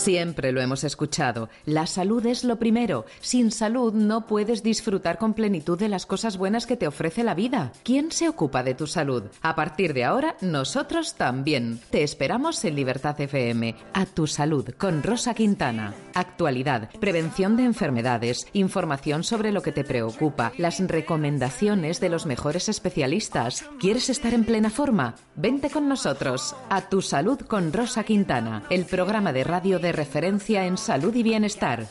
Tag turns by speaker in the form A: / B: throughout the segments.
A: Siempre lo hemos escuchado. La salud es lo primero. Sin salud no puedes disfrutar con plenitud de las cosas buenas que te ofrece la vida. ¿Quién se ocupa de tu salud? A partir de ahora, nosotros también. Te esperamos en Libertad FM. A tu salud con Rosa Quintana. Actualidad, prevención de enfermedades, información sobre lo que te preocupa, las recomendaciones de los mejores especialistas. ¿Quieres estar en plena forma? Vente con nosotros. A tu salud con Rosa Quintana. El programa de radio de referencia en salud y bienestar.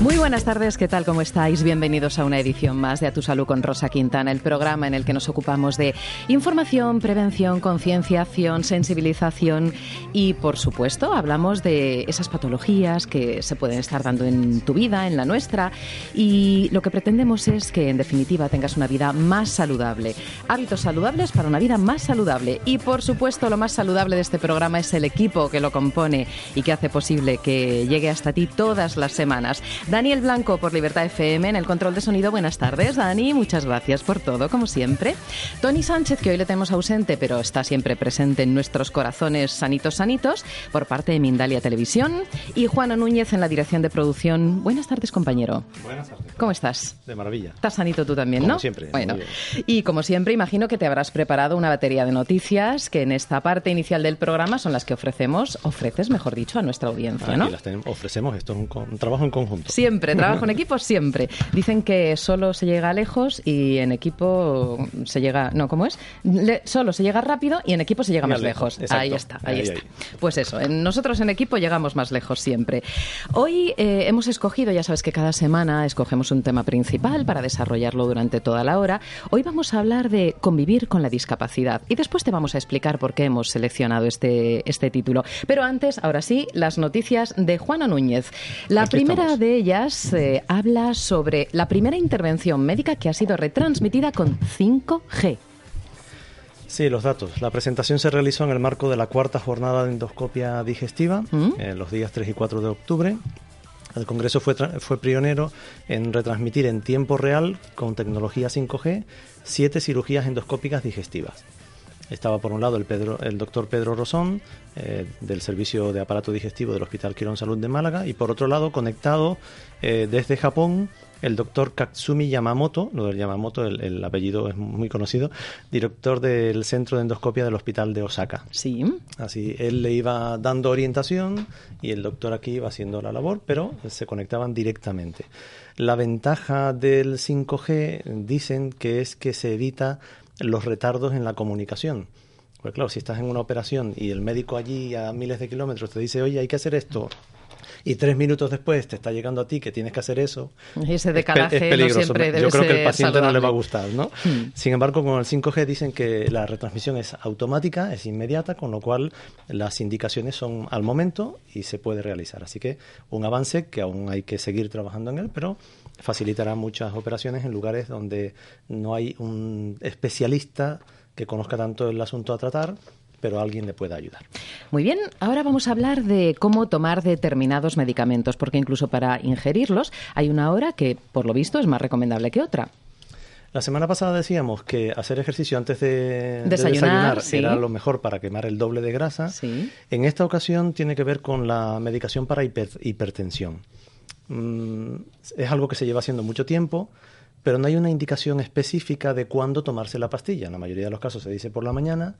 A: Muy buenas tardes, ¿qué tal? ¿Cómo estáis? Bienvenidos a una edición más de A Tu Salud con Rosa Quintana, el programa en el que nos ocupamos de información, prevención, concienciación, sensibilización y, por supuesto, hablamos de esas patologías que se pueden estar dando en tu vida, en la nuestra, y lo que pretendemos es que, en definitiva, tengas una vida más saludable. Hábitos saludables para una vida más saludable. Y, por supuesto, lo más saludable de este programa es el equipo que lo compone y que hace posible que llegue hasta ti todas las semanas. Daniel Blanco por Libertad FM en el control de sonido. Buenas tardes, Dani. Muchas gracias por todo, como siempre. Tony Sánchez, que hoy le tenemos ausente, pero está siempre presente en nuestros corazones sanitos, sanitos, por parte de Mindalia Televisión. Y Juan Núñez en la dirección de producción. Buenas tardes, compañero.
B: Buenas tardes.
A: ¿Cómo estás?
B: De maravilla.
A: Estás sanito tú también,
B: como
A: ¿no?
B: siempre.
A: Bueno, y como siempre, imagino que te habrás preparado una batería de noticias que en esta parte inicial del programa son las que ofrecemos, ofreces, mejor dicho, a nuestra audiencia, ¿no?
B: Aquí las tenemos, ofrecemos esto, un, un trabajo en conjunto.
A: Siempre, trabajo en equipo siempre. Dicen que solo se llega lejos y en equipo se llega. No, ¿cómo es? Le- solo se llega rápido y en equipo se llega
B: Más lejos.
A: Ahí está, ahí,
B: Ahí,
A: está.
B: ahí.
A: Pues eso, en- nosotros en equipo llegamos más lejos siempre. Hoy eh, hemos escogido, ya sabes que cada semana escogemos un tema principal para desarrollarlo durante toda la hora. Hoy vamos a hablar de convivir con la discapacidad y después te vamos a explicar por qué hemos seleccionado este, este título. Pero antes, ahora sí, las noticias de Juana Núñez. La
B: Aquí
A: primera
B: estamos.
A: de ellas eh, habla sobre la primera intervención médica que ha sido retransmitida con 5G.
B: Sí, los datos. La presentación se realizó en el marco de la cuarta jornada de endoscopia digestiva,
A: ¿Mm?
B: eh, los días 3 y 4 de octubre. El Congreso fue, fue pionero en retransmitir en tiempo real, con tecnología 5G, siete cirugías endoscópicas digestivas. Estaba por un lado el, Pedro, el doctor Pedro Rosón, eh, del Servicio de Aparato Digestivo del Hospital Quirón Salud de Málaga, y por otro lado, conectado eh, desde Japón, el doctor Katsumi Yamamoto, lo del Yamamoto, el, el apellido es muy conocido, director del Centro de Endoscopia del Hospital de Osaka.
A: Sí.
B: Así, él le iba dando orientación y el doctor aquí iba haciendo la labor, pero se conectaban directamente. La ventaja del 5G dicen que es que se evita los retardos en la comunicación. Pues claro, si estás en una operación y el médico allí a miles de kilómetros te dice, oye, hay que hacer esto, y tres minutos después te está llegando a ti que tienes que hacer eso,
A: Ese
B: es pe-
A: decalaje
B: es
A: no
B: peligroso.
A: siempre debe
B: Yo creo que el paciente no le va a gustar, ¿no?
A: Hmm.
B: Sin embargo, con el 5G dicen que la retransmisión es automática, es inmediata, con lo cual las indicaciones son al momento y se puede realizar. Así que un avance que aún hay que seguir trabajando en él, pero facilitará muchas operaciones en lugares donde no hay un especialista que conozca tanto el asunto a tratar, pero alguien le pueda ayudar.
A: Muy bien, ahora vamos a hablar de cómo tomar determinados medicamentos, porque incluso para ingerirlos hay una hora que, por lo visto, es más recomendable que otra.
B: La semana pasada decíamos que hacer ejercicio antes de de
A: Desayunar,
B: desayunar
A: sí.
B: era lo mejor para quemar el doble de grasa.
A: Sí.
B: En esta ocasión tiene que ver con la medicación para hiper- hipertensión. Mm, es algo que se lleva haciendo mucho tiempo, pero no hay una indicación específica de cuándo tomarse la pastilla. En la mayoría de los casos se dice por la mañana,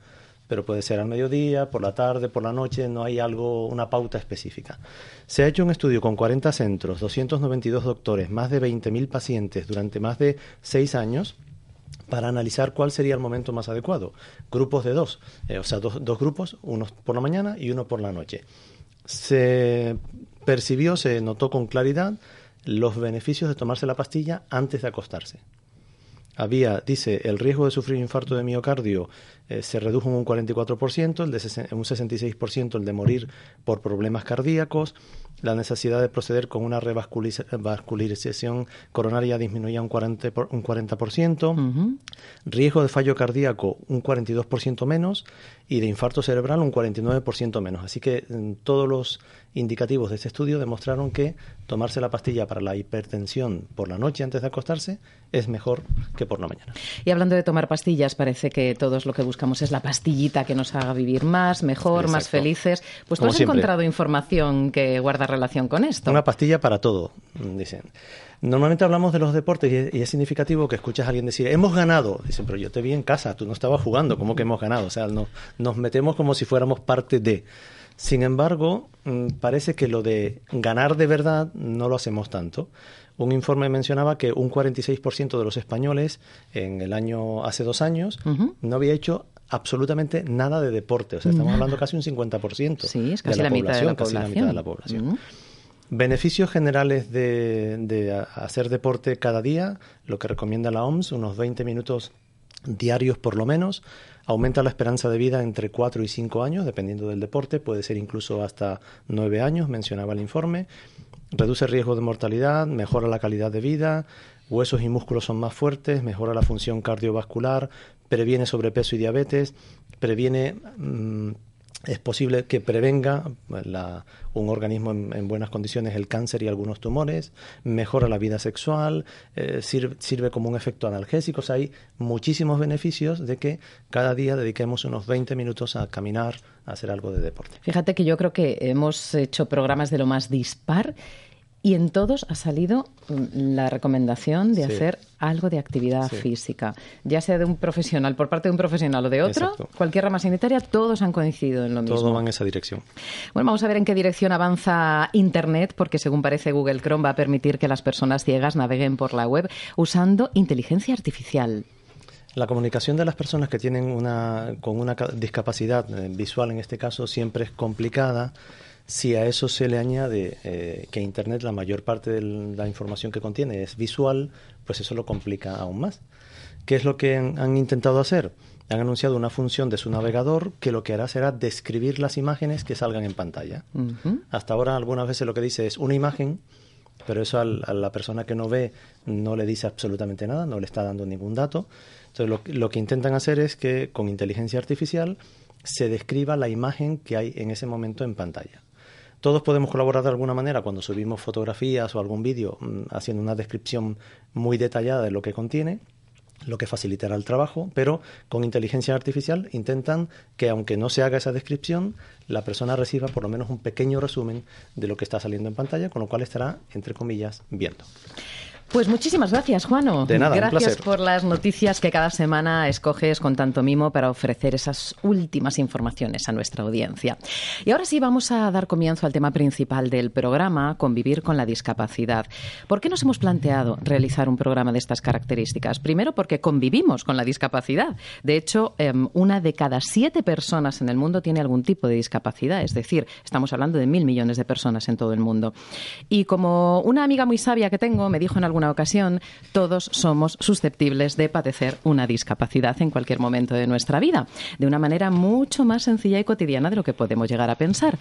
B: pero puede ser al mediodía, por la tarde, por la noche, no hay algo, una pauta específica. Se ha hecho un estudio con 40 centros, 292 doctores, más de 20.000 pacientes durante más de 6 años para analizar cuál sería el momento más adecuado. Grupos de dos, eh, o sea, dos, dos grupos, uno por la mañana y uno por la noche. Se percibió, se notó con claridad los beneficios de tomarse la pastilla antes de acostarse. Había, dice, el riesgo de sufrir infarto de miocardio eh, se redujo en un 44%, el de en un 66% el de morir por problemas cardíacos, la necesidad de proceder con una revascularización coronaria disminuía un 40%, un 40% riesgo de fallo cardíaco un 42% menos y de infarto cerebral un 49% menos. Así que mm, todos los indicativos de este estudio demostraron que tomarse la pastilla para la hipertensión por la noche antes de acostarse es mejor que por la mañana.
A: Y hablando de tomar pastillas, parece que todos lo que buscamos es la pastillita que nos haga vivir más, mejor, más felices. Pues tú has encontrado información que guarda relación con esto.
B: Una pastilla para todo, dicen. Normalmente hablamos de los deportes y es, significativo que escuchas a alguien decir, hemos ganado. Dicen, pero yo te vi en casa, tú no estabas jugando, ¿cómo que hemos ganado? O sea, nos metemos como si fuéramos parte de. Sin embargo, mm, parece que lo de ganar de verdad no lo hacemos tanto. Un informe mencionaba que un 46% de los españoles en el año hace dos años no había hecho absolutamente nada de deporte. O sea, estamos hablando casi un 50%
A: sí, es casi de la, mitad de la
B: casi la mitad de la población. Beneficios generales de, de, hacer deporte cada día, lo que recomienda la OMS, unos 20 minutos diarios por lo menos. Aumenta la esperanza de vida entre 4 y 5 años, dependiendo del deporte, puede ser incluso hasta 9 años, mencionaba el informe. Reduce el riesgo de mortalidad, mejora la calidad de vida, huesos y músculos son más fuertes, mejora la función cardiovascular, previene sobrepeso y diabetes, previene mm, es posible que prevenga un organismo en, buenas condiciones el cáncer y algunos tumores, mejora la vida sexual, eh, sirve, como un efecto analgésico. hay muchísimos beneficios de que cada día dediquemos unos 20 minutos a caminar, a hacer algo de deporte.
A: Fíjate que yo creo que hemos hecho programas de lo más dispar y en todos ha salido mm, la recomendación de hacer algo de actividad física, ya sea de un profesional, por parte de un profesional o de otro, cualquier rama sanitaria, todos han coincidido en lo mismo.
B: Todo va en esa dirección.
A: Bueno, vamos a ver en qué dirección avanza Internet, porque según parece Google Chrome va a permitir que las personas ciegas naveguen por la web usando inteligencia artificial.
B: La comunicación de las personas que tienen una, con una discapacidad eh, visual, en este caso, siempre es complicada si a eso se le añade eh, que Internet la mayor parte de la información que contiene es visual, pues eso lo complica aún más. ¿Qué es lo que han, intentado hacer? Han anunciado una función de su navegador que lo que hará será describir las imágenes que salgan en pantalla. Hasta ahora algunas veces lo que dice es una imagen, pero eso a la persona que no ve no le dice absolutamente nada, no le está dando ningún dato. Entonces lo que intentan hacer es que con inteligencia artificial se describa la imagen que hay en ese momento en pantalla. Todos podemos colaborar de alguna manera cuando subimos fotografías o algún vídeo mm, haciendo una descripción muy detallada de lo que contiene lo que facilitará el trabajo, pero con inteligencia artificial intentan que aunque no se haga esa descripción, la persona reciba por lo menos un pequeño resumen de lo que está saliendo en pantalla, con lo cual estará, entre comillas, viendo.
A: Pues muchísimas gracias, Juano.
B: De nada,
A: gracias por las noticias que cada semana escoges con tanto mimo para ofrecer esas últimas informaciones a nuestra audiencia. Y ahora sí vamos a dar comienzo al tema principal del programa, convivir con la discapacidad. ¿Por qué nos hemos planteado realizar un programa de estas características? Primero porque convivimos con la discapacidad. De hecho, em, una de cada siete personas en el mundo tiene algún tipo de discapacidad. Es decir, estamos hablando de mil millones de personas en todo el mundo. Y como una amiga muy sabia que tengo me dijo en algún ocasión, todos somos susceptibles de padecer una discapacidad en cualquier momento de nuestra vida, de una manera mucho más sencilla y cotidiana de lo que podemos llegar a pensar.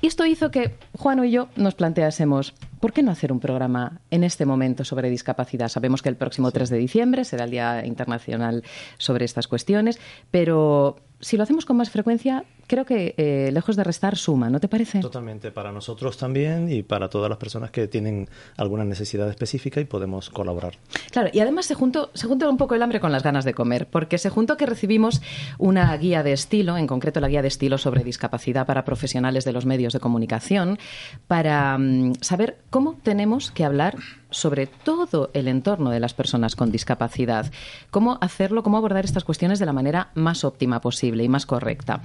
A: Y esto hizo que Juan y yo nos planteásemos, ¿por qué no hacer un programa en este momento sobre discapacidad? Sabemos que el próximo 3 de diciembre será el Día Internacional sobre estas cuestiones, pero si lo hacemos con más frecuencia, creo que eh, lejos de restar suma, ¿no te parece?
B: Totalmente, para nosotros también y para todas las personas que tienen alguna necesidad específica y podemos colaborar.
A: Claro, y además se juntó, se juntó un poco el hambre con las ganas de comer, porque se juntó que recibimos una guía de estilo, en concreto la guía de estilo sobre discapacidad para profesionales de los medios de comunicación, para mm, saber cómo tenemos que hablar sobre todo el entorno de las personas con discapacidad. Cómo hacerlo, cómo abordar estas cuestiones de la manera más óptima posible y más correcta.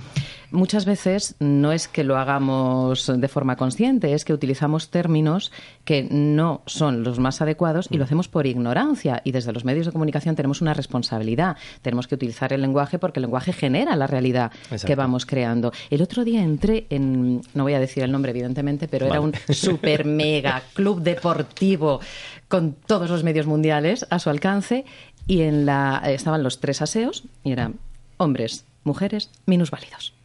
A: Muchas veces no es que lo hagamos de forma consciente, es que utilizamos términos que no son los más adecuados y lo hacemos por ignorancia. Y desde los medios de comunicación tenemos una responsabilidad. Tenemos que utilizar el lenguaje porque el lenguaje genera la realidad que vamos creando. El otro día entré en, no voy a decir el nombre evidentemente, pero era un super mega club deportivo con todos los medios mundiales a su alcance y en la estaban los tres aseos y eran hombres, mujeres, minusválidos.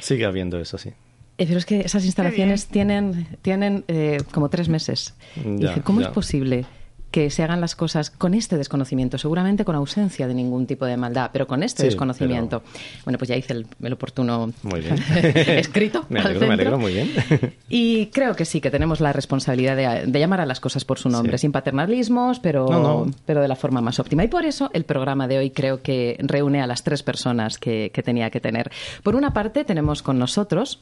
B: Sigue habiendo eso, sí.
A: Eh, pero es que esas instalaciones tienen, tienen eh, como tres meses. ¿Cómo es posible? Que se hagan las cosas con este desconocimiento, seguramente con ausencia de ningún tipo de maldad, pero con este desconocimiento. Bueno, pues ya hice el, oportuno escrito.
B: me alegro, me alegro muy bien.
A: y creo que sí, que tenemos la responsabilidad de, llamar a las cosas por su nombre, sin paternalismos, pero, pero de la forma más óptima. Y por eso el programa de hoy creo que reúne a las tres personas que tenía que tener. Por una parte, tenemos con nosotros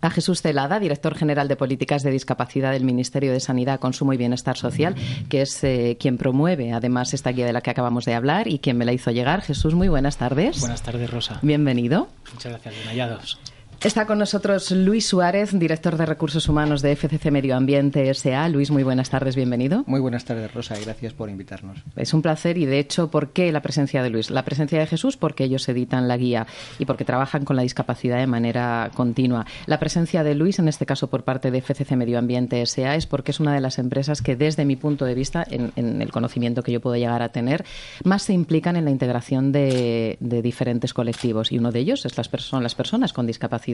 A: a Jesús Celada, director general de Políticas de Discapacidad del Ministerio de Sanidad, Consumo y Bienestar Social, que es eh, quien promueve además esta guía de la que acabamos de hablar y quien me la hizo llegar. Jesús, muy buenas tardes.
C: Buenas tardes, Rosa.
A: Bienvenido.
C: Muchas gracias, bien hallados.
A: Está con nosotros Luis Suárez, director de Recursos Humanos de FCC Medio Ambiente SA. Luis, muy buenas tardes, bienvenido.
D: Muy buenas tardes, Rosa, y gracias por invitarnos.
A: Es un placer y, de hecho, ¿por qué la presencia de Luis? La presencia de Jesús porque ellos editan la guía y porque trabajan con la discapacidad de manera continua. La presencia de Luis, en este caso por parte de FCC Medio Ambiente SA, es porque es una de las empresas que, desde mi punto de vista, en, el conocimiento que yo puedo llegar a tener, más se implican en la integración de, diferentes colectivos. Y uno de ellos es las, son las personas con discapacidad.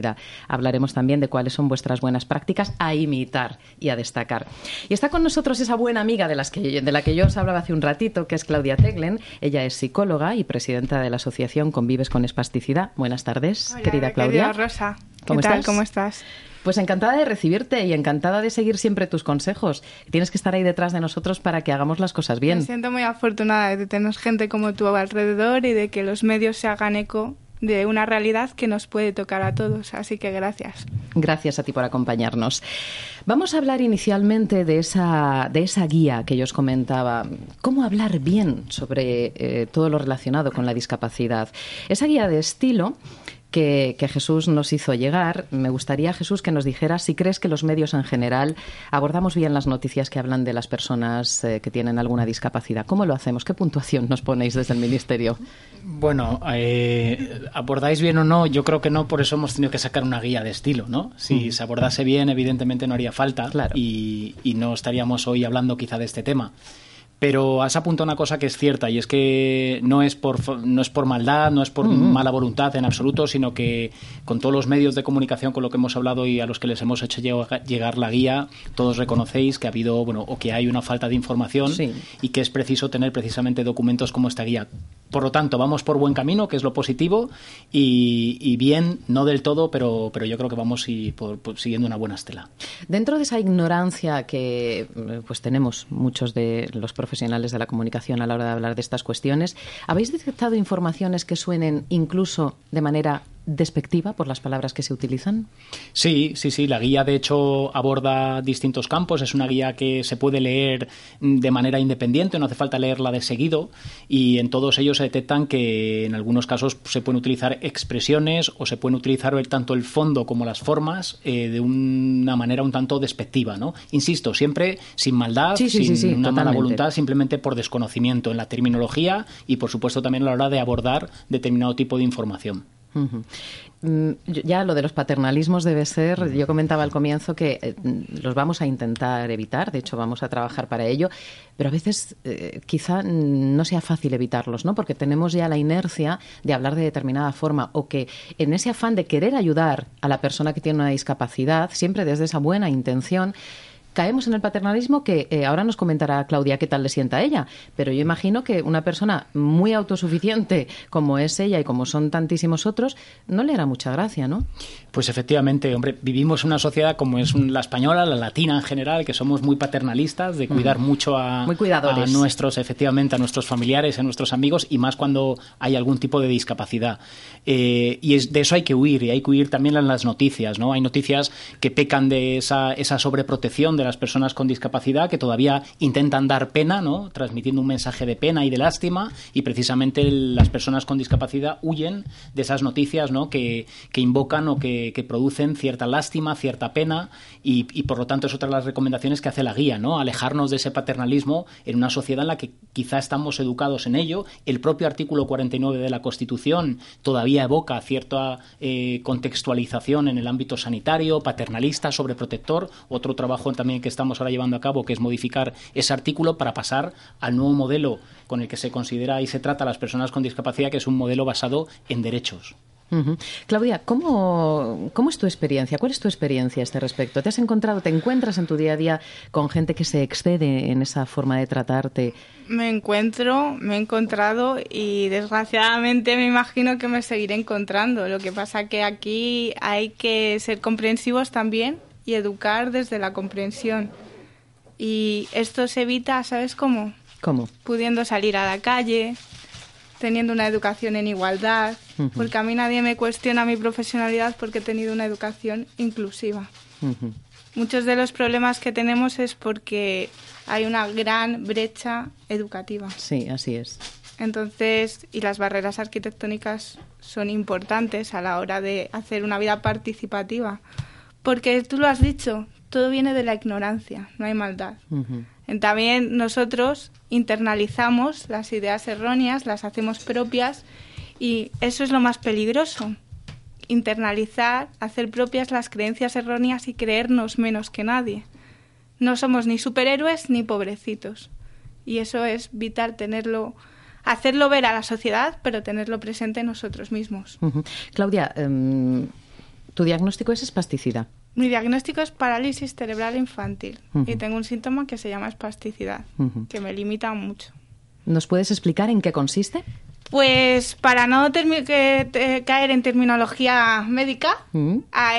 A: Hablar también de cuáles son vuestras buenas prácticas a imitar y a destacar. Y está con nosotros esa buena amiga de, las que, de la que yo os hablaba hace un ratito, que es Claudia Teglen. Ella es psicóloga y presidenta de la asociación Convives con Espasticidad. Buenas tardes, querida Claudia.
E: Rosa. ¿Cómo ¿Qué tal? ¿Cómo estás?
A: Pues encantada de recibirte y encantada de seguir siempre tus consejos. Tienes que estar ahí detrás de nosotros para que hagamos las cosas bien.
E: Me siento muy afortunada de tener gente como tú alrededor y de que los medios se hagan eco de una realidad que nos puede tocar a todos. Así que gracias.
A: Gracias a ti por acompañarnos. Vamos a hablar inicialmente de esa, de esa guía que yo os comentaba. ¿Cómo hablar bien sobre eh, todo lo relacionado con la discapacidad? Esa guía de estilo que, Jesús nos hizo llegar. Me gustaría, Jesús, que nos dijera si crees que los medios en general abordamos bien las noticias que hablan de las personas eh, que tienen alguna discapacidad. ¿Cómo lo hacemos? ¿Qué puntuación nos ponéis desde el Ministerio?
C: Bueno, eh, abordáis bien o no, yo creo que no, por eso hemos tenido que sacar una guía de estilo, ¿no? Si mm. se abordase bien, evidentemente no haría falta y, y no estaríamos hoy hablando quizá de este tema. Pero has apuntado una cosa que es cierta y es que no es por, no es por maldad, no es por mala voluntad en absoluto, sino que con todos los medios de comunicación con lo que hemos hablado y a los que les hemos hecho llegar la guía, todos reconocéis que ha habido, bueno, o que hay una falta de información y que es preciso tener precisamente documentos como esta guía. Por lo tanto, vamos por buen camino, que es lo positivo, y, bien, no del todo, pero, pero yo creo que vamos y por, siguiendo una buena estela.
A: Dentro de esa ignorancia que pues tenemos muchos de los profesionales de la comunicación a la hora de hablar de estas cuestiones, ¿habéis detectado informaciones que suenen incluso de manera despectiva por las palabras que se utilizan?
C: Sí, sí, sí. La guía, de hecho, aborda distintos campos. Es una guía que se puede leer de manera independiente, no hace falta leerla de seguido. Y en todos ellos se detectan que en algunos casos se pueden utilizar expresiones o se pueden utilizar tanto el fondo como las formas eh, de una manera un tanto despectiva, ¿no? Insisto, siempre sin maldad, sin una mala voluntad, simplemente por desconocimiento en la terminología y, por supuesto, también a la hora de abordar determinado tipo de información.
A: Mm, ya lo de los paternalismos debe ser, yo comentaba al comienzo que eh, los vamos a intentar evitar, de hecho vamos a trabajar para ello, pero a veces eh, quizá no sea fácil evitarlos, ¿no? Porque tenemos ya la inercia de hablar de determinada forma o que en ese afán de querer ayudar a la persona que tiene una discapacidad, siempre desde esa buena intención, caemos en el paternalismo que eh, ahora nos comentará Claudia qué tal le sienta a ella, pero yo imagino que una persona muy autosuficiente como es ella y como son tantísimos otros, no le hará mucha gracia, ¿no?
C: Pues efectivamente, hombre, vivimos una sociedad como es la española, la latina en general, que somos muy paternalistas, de cuidar mucho a, a, nuestros, efectivamente, a nuestros familiares, a nuestros amigos, y más cuando hay algún tipo de discapacidad. Eh, y es, de eso hay que huir, y hay que huir también en las noticias, ¿no? Hay noticias que pecan de esa, esa sobreprotección de las personas con discapacidad que todavía intentan dar pena, ¿no? transmitiendo un mensaje de pena y de lástima, y precisamente las personas con discapacidad huyen de esas noticias ¿no? que, que invocan o que, que, producen cierta lástima, cierta pena, y, y, por lo tanto es otra de las recomendaciones que hace la guía, ¿no? alejarnos de ese paternalismo en una sociedad en la que quizá estamos educados en ello. El propio artículo 49 de la Constitución todavía evoca cierta eh, contextualización en el ámbito sanitario, paternalista, sobreprotector, otro trabajo también que estamos ahora llevando a cabo, que es modificar ese artículo para pasar al nuevo modelo con el que se considera y se trata a las personas con discapacidad, que es un modelo basado en derechos.
A: Claudia, ¿cómo, ¿cómo es tu experiencia? ¿Cuál es tu experiencia a este respecto? ¿Te has encontrado, te encuentras en tu día a día con gente que se excede en esa forma de tratarte?
E: Me encuentro, me he encontrado y desgraciadamente me imagino que me seguiré encontrando. Lo que pasa que aquí hay que ser comprensivos también y educar desde la comprensión. Y esto se evita, ¿sabes cómo?
A: ¿Cómo?
E: Pudiendo salir a la calle, teniendo una educación en igualdad, porque a mí nadie me cuestiona mi profesionalidad porque he tenido una educación inclusiva. Muchos de los problemas que tenemos es porque hay una gran brecha educativa.
A: Sí, así es.
E: Entonces, y las barreras arquitectónicas son importantes a la hora de hacer una vida participativa, porque tú lo has dicho, todo viene de la ignorancia, no hay maldad. También nosotros internalizamos las ideas erróneas, las hacemos propias y eso es lo más peligroso. Internalizar, hacer propias las creencias erróneas y creernos menos que nadie. No somos ni superhéroes ni pobrecitos. Y eso es vital tenerlo, hacerlo ver a la sociedad, pero tenerlo presente en nosotros mismos.
A: Claudia, em, tu diagnóstico es espasticidad.
E: Mi diagnóstico es parálisis cerebral infantil y tengo un síntoma que se llama espasticidad, que me limita mucho.
A: ¿Nos puedes explicar en qué consiste?
E: Pues para no caer en terminología médica,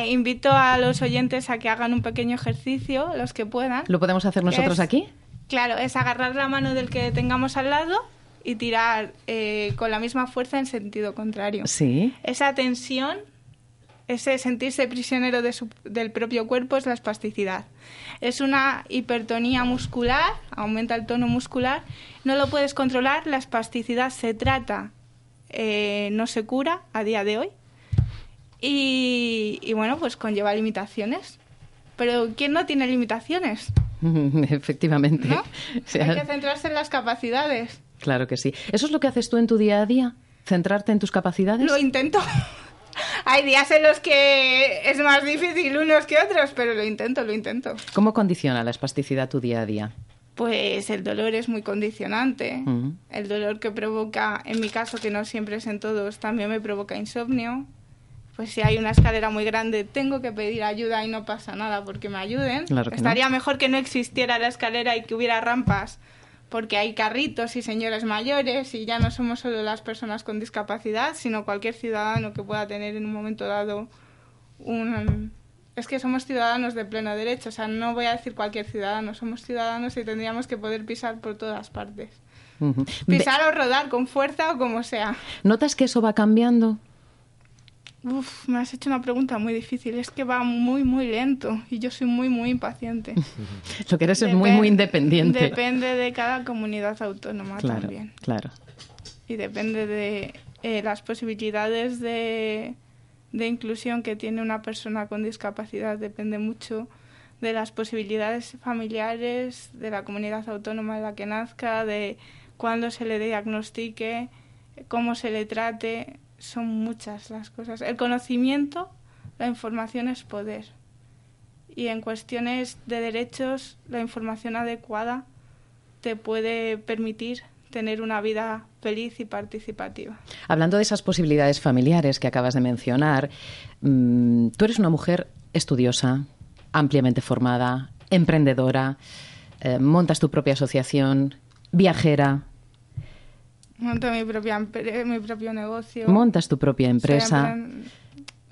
E: invito a los oyentes a que hagan un pequeño ejercicio, los que puedan.
A: ¿Lo podemos hacer nosotros aquí?
E: Claro, es agarrar la mano del que tengamos al lado y tirar eh, con la misma fuerza en sentido contrario.
A: Sí.
E: Esa tensión ese sentirse prisionero del propio cuerpo es la espasticidad. Es una hipertonía muscular, aumenta el tono muscular, no lo puedes controlar, la espasticidad se trata, eh, no se cura a día de hoy y, bueno, pues conlleva limitaciones. Pero ¿quién no tiene limitaciones?
A: Efectivamente.
E: Hay que centrarse en las capacidades.
A: Claro que sí. ¿Eso es lo que haces tú en tu día a día? ¿Centrarte en tus capacidades?
E: Lo intento. Hay días en los que es más difícil unos que otros, pero lo intento, lo intento.
A: ¿Cómo condiciona la espasticidad tu día a día?
E: Pues el dolor es muy condicionante. El dolor que provoca, en mi caso, que no siempre es en todos, también me provoca insomnio. Pues si hay una escalera muy grande, tengo que pedir ayuda y no pasa nada porque me ayuden. Estaría mejor que no existiera la escalera y que hubiera rampas porque hay carritos y señores mayores y ya no somos solo las personas con discapacidad, sino cualquier ciudadano que pueda tener en un momento dado un... Es que somos ciudadanos de pleno derecho, o sea, no voy a decir cualquier ciudadano, somos ciudadanos y tendríamos que poder pisar por todas partes. Pisar o rodar con fuerza o como sea.
A: ¿Notas que eso va cambiando?
E: Uf, me has hecho una pregunta muy difícil. Es que va muy, muy lento y yo soy muy, muy impaciente.
A: Lo que eres es muy, muy independiente.
E: Depende de cada comunidad autónoma
A: claro,
E: también.
A: Claro.
E: Y depende de eh, las posibilidades de, de inclusión que tiene una persona con discapacidad. Depende mucho de las posibilidades familiares, de la comunidad autónoma de la que nazca, de cuándo se le diagnostique, cómo se le trate son muchas las cosas. El conocimiento, la información es poder. Y en cuestiones de derechos, la información adecuada te puede permitir tener una vida feliz y participativa.
A: Hablando de esas posibilidades familiares que acabas de mencionar, mm, tú eres una mujer estudiosa, ampliamente formada, emprendedora, eh, montas tu propia asociación, viajera,
E: Monto mi, propia, mi propio negocio.
A: Montas tu propia empresa.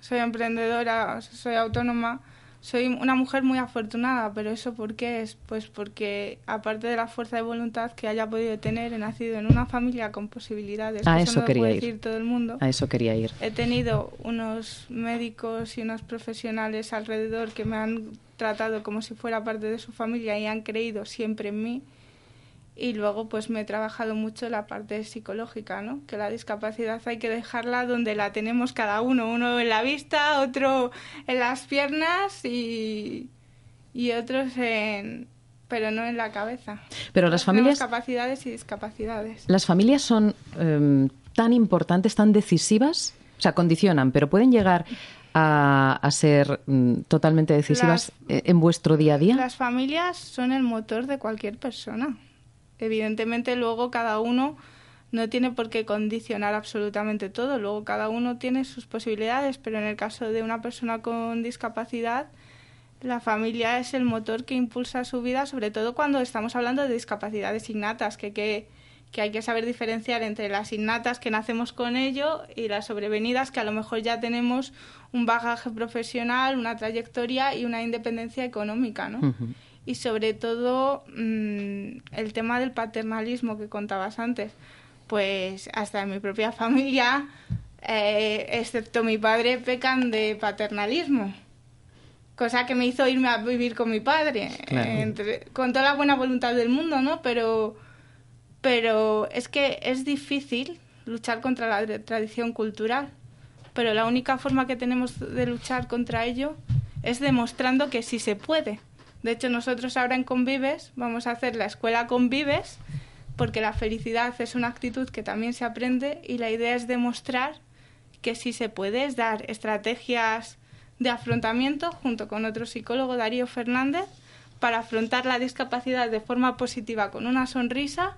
E: Soy, emprendedora, soy autónoma. Soy una mujer muy afortunada, pero ¿eso por qué es? Pues porque, aparte de la fuerza de voluntad que haya podido tener, he nacido en una familia con posibilidades.
A: A eso, quería ir.
E: Decir todo el mundo.
A: A eso quería ir.
E: He tenido unos médicos y unos profesionales alrededor que me han tratado como si fuera parte de su familia y han creído siempre en mí y luego pues me he trabajado mucho la parte psicológica, ¿no? Que la discapacidad hay que dejarla donde la tenemos cada uno, uno en la vista, otro en las piernas y, y otros en pero no en la cabeza.
A: Pero las familias
E: capacidades y discapacidades.
A: Las familias son em, tan importantes, tan decisivas, o sea, condicionan, pero pueden llegar a, a ser mm, totalmente decisivas eh, en vuestro día a día.
E: Las familias son el motor de cualquier persona. Evidentemente luego cada uno no tiene por qué condicionar absolutamente todo. Luego cada uno tiene sus posibilidades, pero en el caso de una persona con discapacidad, la familia es el motor que impulsa su vida, sobre todo cuando estamos hablando de discapacidades innatas, que, que, que hay que saber diferenciar entre las innatas que nacemos con ello y las sobrevenidas que a lo mejor ya tenemos un bagaje profesional, una trayectoria y una independencia económica, ¿no? Y sobre todo mm, el tema del paternalismo que contabas antes, pues hasta en mi propia familia, eh, excepto mi padre, pecan de paternalismo cosa que me hizo irme a vivir con mi padre, con toda la buena voluntad del mundo, ¿no? Pero, pero es que es difícil luchar contra la tradición cultural, pero la única forma que tenemos de luchar contra ello es demostrando que sí se puede. De hecho, nosotros ahora en Convives vamos a hacer la escuela Convives, porque la felicidad es una actitud que también se aprende y la idea es demostrar que sí se puede, es dar estrategias de afrontamiento junto con otro psicólogo, Darío Fernández, para afrontar la discapacidad de forma positiva con una sonrisa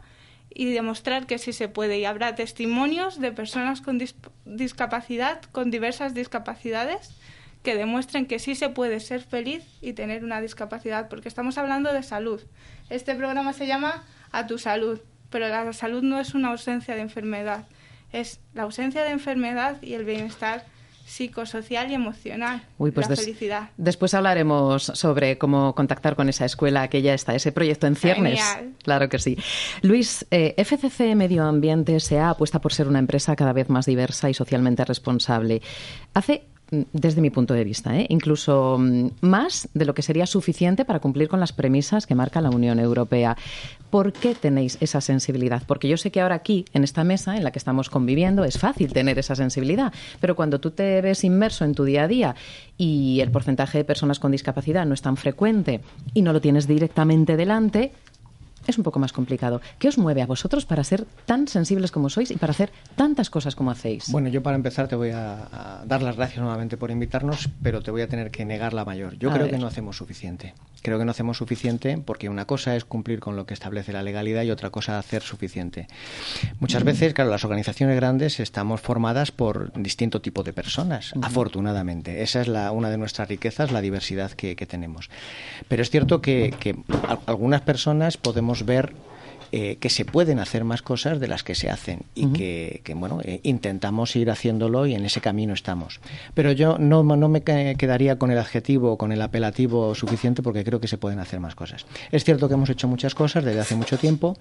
E: y demostrar que sí se puede. Y habrá testimonios de personas con discapacidad, con diversas discapacidades, que demuestren que sí se puede ser feliz y tener una discapacidad, porque estamos hablando de salud. Este programa se llama A tu salud, pero la salud no es una ausencia de enfermedad, es la ausencia de enfermedad y el bienestar psicosocial y emocional. Uy, pues la felicidad.
A: Después hablaremos sobre cómo contactar con esa escuela que ya está, ese proyecto en ciernes. Claro que sí. Luis, eh, FCC Medio Ambiente se ha apuesta por ser una empresa cada vez más diversa y socialmente responsable. Hace desde mi punto de vista, ¿eh? incluso mm, más de lo que sería suficiente para cumplir con las premisas que marca la Unión Europea. ¿Por qué tenéis esa sensibilidad? Porque yo sé que ahora aquí, en esta mesa en la que estamos conviviendo, es fácil tener esa sensibilidad, pero cuando tú te ves inmerso en tu día a día y el porcentaje de personas con discapacidad no es tan frecuente y no lo tienes directamente delante, es un poco más complicado. ¿Qué os mueve a vosotros para ser tan sensibles como sois y para hacer tantas cosas como hacéis?
D: Bueno, yo para empezar te voy a, dar las gracias nuevamente por invitarnos, pero te voy a tener que negar la mayor. Yo creo que no hacemos suficiente. Creo que no hacemos suficiente porque una cosa es cumplir con lo que establece la legalidad y otra cosa hacer suficiente. Muchas veces, claro, las organizaciones grandes estamos formadas por distinto tipo de personas, afortunadamente. Esa es la, una de nuestras riquezas, la diversidad que, tenemos. Pero es cierto que algunas personas podemos ver eh, que se pueden hacer más cosas de las que se hacen y que, bueno eh, intentamos ir haciéndolo y en ese camino estamos. Pero yo no, no me quedaría con el adjetivo o con el apelativo suficiente porque creo que se pueden hacer más cosas. Es cierto que hemos hecho muchas cosas desde hace mucho tiempo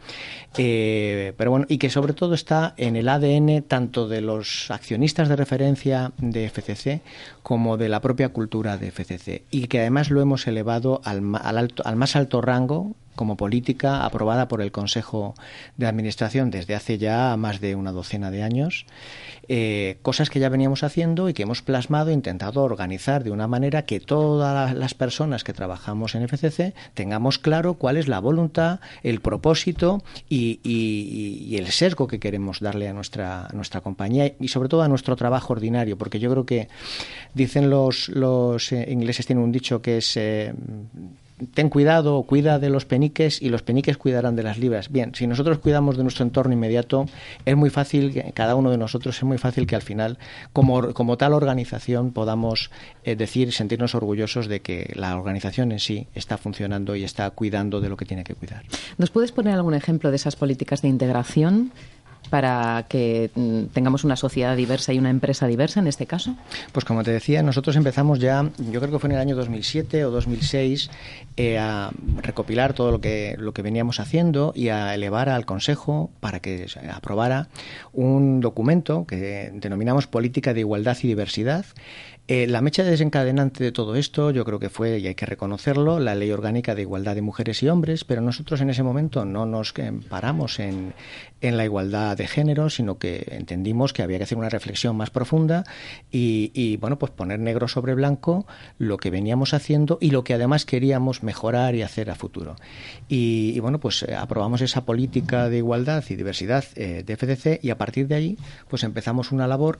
D: eh, pero bueno y que sobre todo está en el ADN tanto de los accionistas de referencia de FCC como de la propia cultura de FCC y que además lo hemos elevado al, al, alto, al más alto rango como política aprobada por el Consejo de Administración desde hace ya más de una docena de años, eh, cosas que ya veníamos haciendo y que hemos plasmado intentado organizar de una manera que todas las personas que trabajamos en FCC tengamos claro cuál es la voluntad, el propósito y, el sesgo que queremos darle a nuestra, nuestra compañía y sobre todo a nuestro trabajo ordinario, porque yo creo que dicen los, los eh, ingleses, tienen un dicho que es... Eh, ten cuidado, cuida de los peniques y los peniques cuidarán de las libras. Bien, si nosotros cuidamos de nuestro entorno inmediato, es muy fácil, cada uno de nosotros es muy fácil que al final, como, como tal organización, podamos eh, decir, sentirnos orgullosos de que la organización en sí está funcionando y está cuidando de lo que tiene que cuidar.
A: ¿Nos puedes poner algún ejemplo de esas políticas de integración para que mm, tengamos una sociedad diversa y una empresa diversa en este caso?
D: Pues como te decía, nosotros empezamos ya, yo creo que fue en el año 2007 o 2006, eh, a recopilar todo lo que, lo que veníamos haciendo y a elevar al Consejo para que aprobara un documento que denominamos Política de Igualdad y Diversidad, eh, la mecha desencadenante de todo esto, yo creo que fue, y hay que reconocerlo, la Ley Orgánica de Igualdad de Mujeres y Hombres, pero nosotros en ese momento no nos paramos en, en la igualdad de género, sino que entendimos que había que hacer una reflexión más profunda y, bueno, pues poner negro sobre blanco lo que veníamos haciendo y lo que además queríamos mejorar y hacer a futuro. Y, bueno, pues eh, aprobamos esa política de igualdad y diversidad eh, de FCC y a partir de ahí, pues empezamos una labor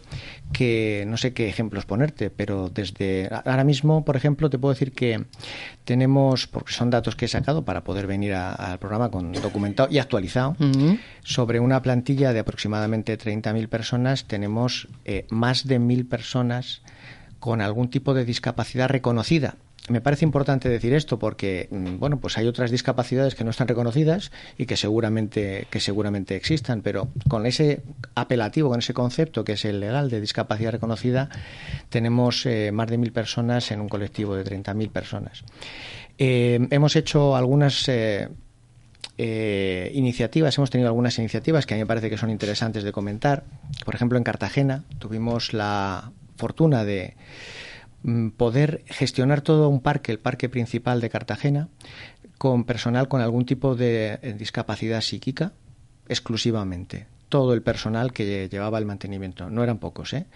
D: que no sé qué ejemplos ponerte, pero desde ahora mismo, por ejemplo, te puedo decir que tenemos, porque son datos que he sacado para poder venir al programa con documentado y actualizado, sobre una plantilla de aproximadamente 30.000 personas, tenemos eh, más de 1.000 personas con algún tipo de discapacidad reconocida me parece importante decir esto porque mm, bueno pues hay otras discapacidades que no están reconocidas y que seguramente que seguramente existan pero con ese apelativo con ese concepto que es el legal de discapacidad reconocida tenemos eh, más de mil personas en un colectivo de 30.000 personas eh, hemos hecho algunas eh, iniciativas, hemos tenido algunas iniciativas que a mí me parece que son interesantes de comentar. Por ejemplo, en Cartagena tuvimos la fortuna de poder gestionar todo un parque, el parque principal de Cartagena, con personal con algún tipo de eh, discapacidad psíquica exclusivamente. Todo el personal que llevaba el mantenimiento. No eran pocos, ¿eh?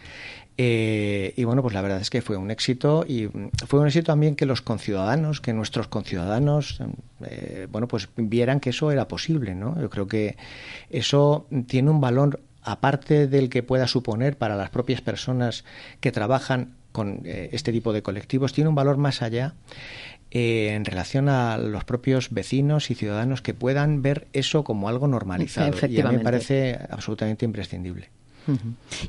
D: ¿eh? y bueno, pues la verdad es que fue un éxito y mm, fue un éxito también que los conciudadanos, que nuestros conciudadanos, eh, bueno, pues vieran que eso era posible, ¿no? Yo creo que eso tiene un valor aparte del que pueda suponer para las propias personas que trabajan con eh, este tipo de colectivos tiene un valor más allá eh, en relación a los propios vecinos y ciudadanos que puedan ver eso como algo normalizado. Y a mí me parece absolutamente imprescindible.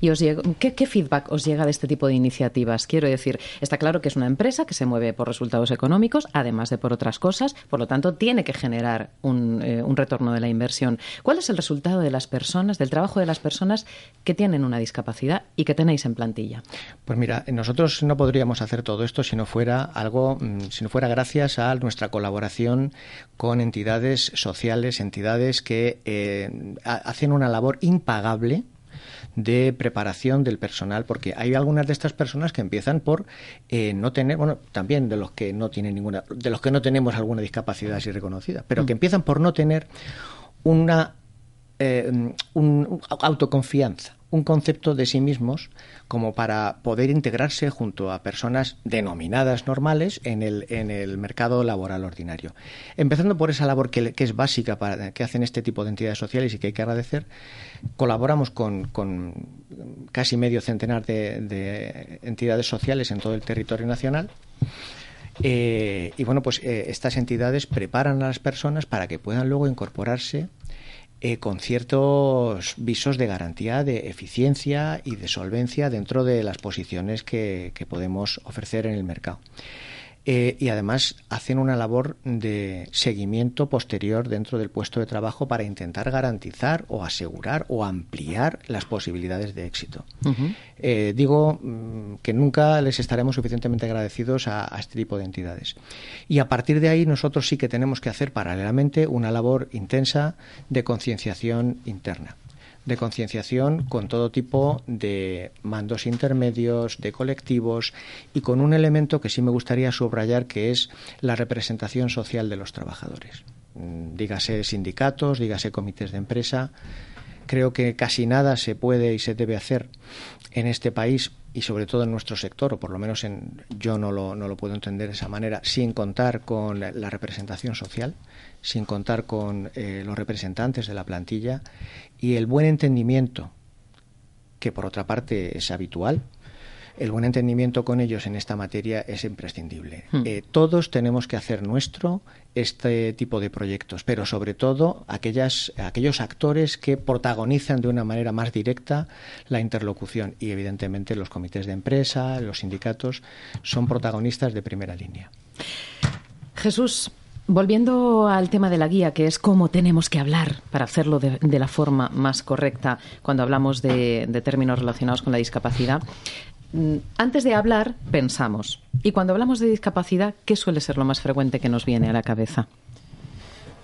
A: ¿Y os ¿qué, feedback os llega de este tipo de iniciativas? Quiero decir, está claro que es una empresa que se mueve por resultados económicos, además de por otras cosas, por lo tanto tiene que generar un, eh, un retorno de la inversión. ¿Cuál es el resultado de las personas, del trabajo de las personas que tienen una discapacidad y que tenéis en plantilla?
D: Pues mira, nosotros no podríamos hacer todo esto si no fuera algo, mm, si no fuera gracias a nuestra colaboración con entidades sociales, entidades que eh, hacen una labor impagable de preparación del personal, porque hay algunas de estas personas que empiezan por eh, no tener, bueno, también de los que no tienen ninguna, de los que no tenemos alguna discapacidad así reconocida, pero que mm. empiezan por no tener una eh, un, autoconfianza, un concepto de sí mismos como para poder integrarse junto a personas denominadas normales en el, en el mercado laboral ordinario. Empezando por esa labor que, es básica para que hacen este tipo de entidades sociales y que hay que agradecer, colaboramos con, con casi medio centenar de, entidades sociales en todo el territorio nacional. Eh, y bueno, pues eh, estas entidades preparan a las personas para que puedan luego incorporarse eh, con ciertos visos de garantía de eficiencia y de solvencia dentro de las posiciones que podemos ofrecer en el mercado. Eh, y además hacen una labor de seguimiento posterior dentro del puesto de trabajo para intentar garantizar o asegurar o ampliar las posibilidades de éxito. Eh, digo mm, que nunca les estaremos suficientemente agradecidos a, a, este tipo de entidades. Y a partir de ahí nosotros sí que tenemos que hacer paralelamente una labor intensa de concienciación interna de concienciación con todo tipo de mandos intermedios, de colectivos y con un elemento que sí me gustaría subrayar que es la representación social de los trabajadores. Mm, dígase sindicatos, dígase comités de empresa. Creo que casi nada se puede y se debe hacer en este país y sobre todo en nuestro sector, o por lo menos en, yo no lo, no lo puedo entender de esa manera, sin contar con la representación social sin contar con eh, los representantes de la plantilla y el buen entendimiento, que por otra parte es habitual, el buen entendimiento con ellos en esta materia es imprescindible. Hmm. Eh, todos tenemos que hacer nuestro este tipo de proyectos, pero sobre todo aquellas, aquellos actores que protagonizan de una manera más directa la interlocución y evidentemente los comités de empresa, los sindicatos son protagonistas de primera línea.
A: Jesús, Volviendo al tema de la guía, que es cómo tenemos que hablar para hacerlo de, la forma más correcta cuando hablamos de, de términos relacionados con la discapacidad, antes de hablar pensamos. Y cuando hablamos de discapacidad, ¿qué suele ser lo más frecuente que nos viene a la cabeza?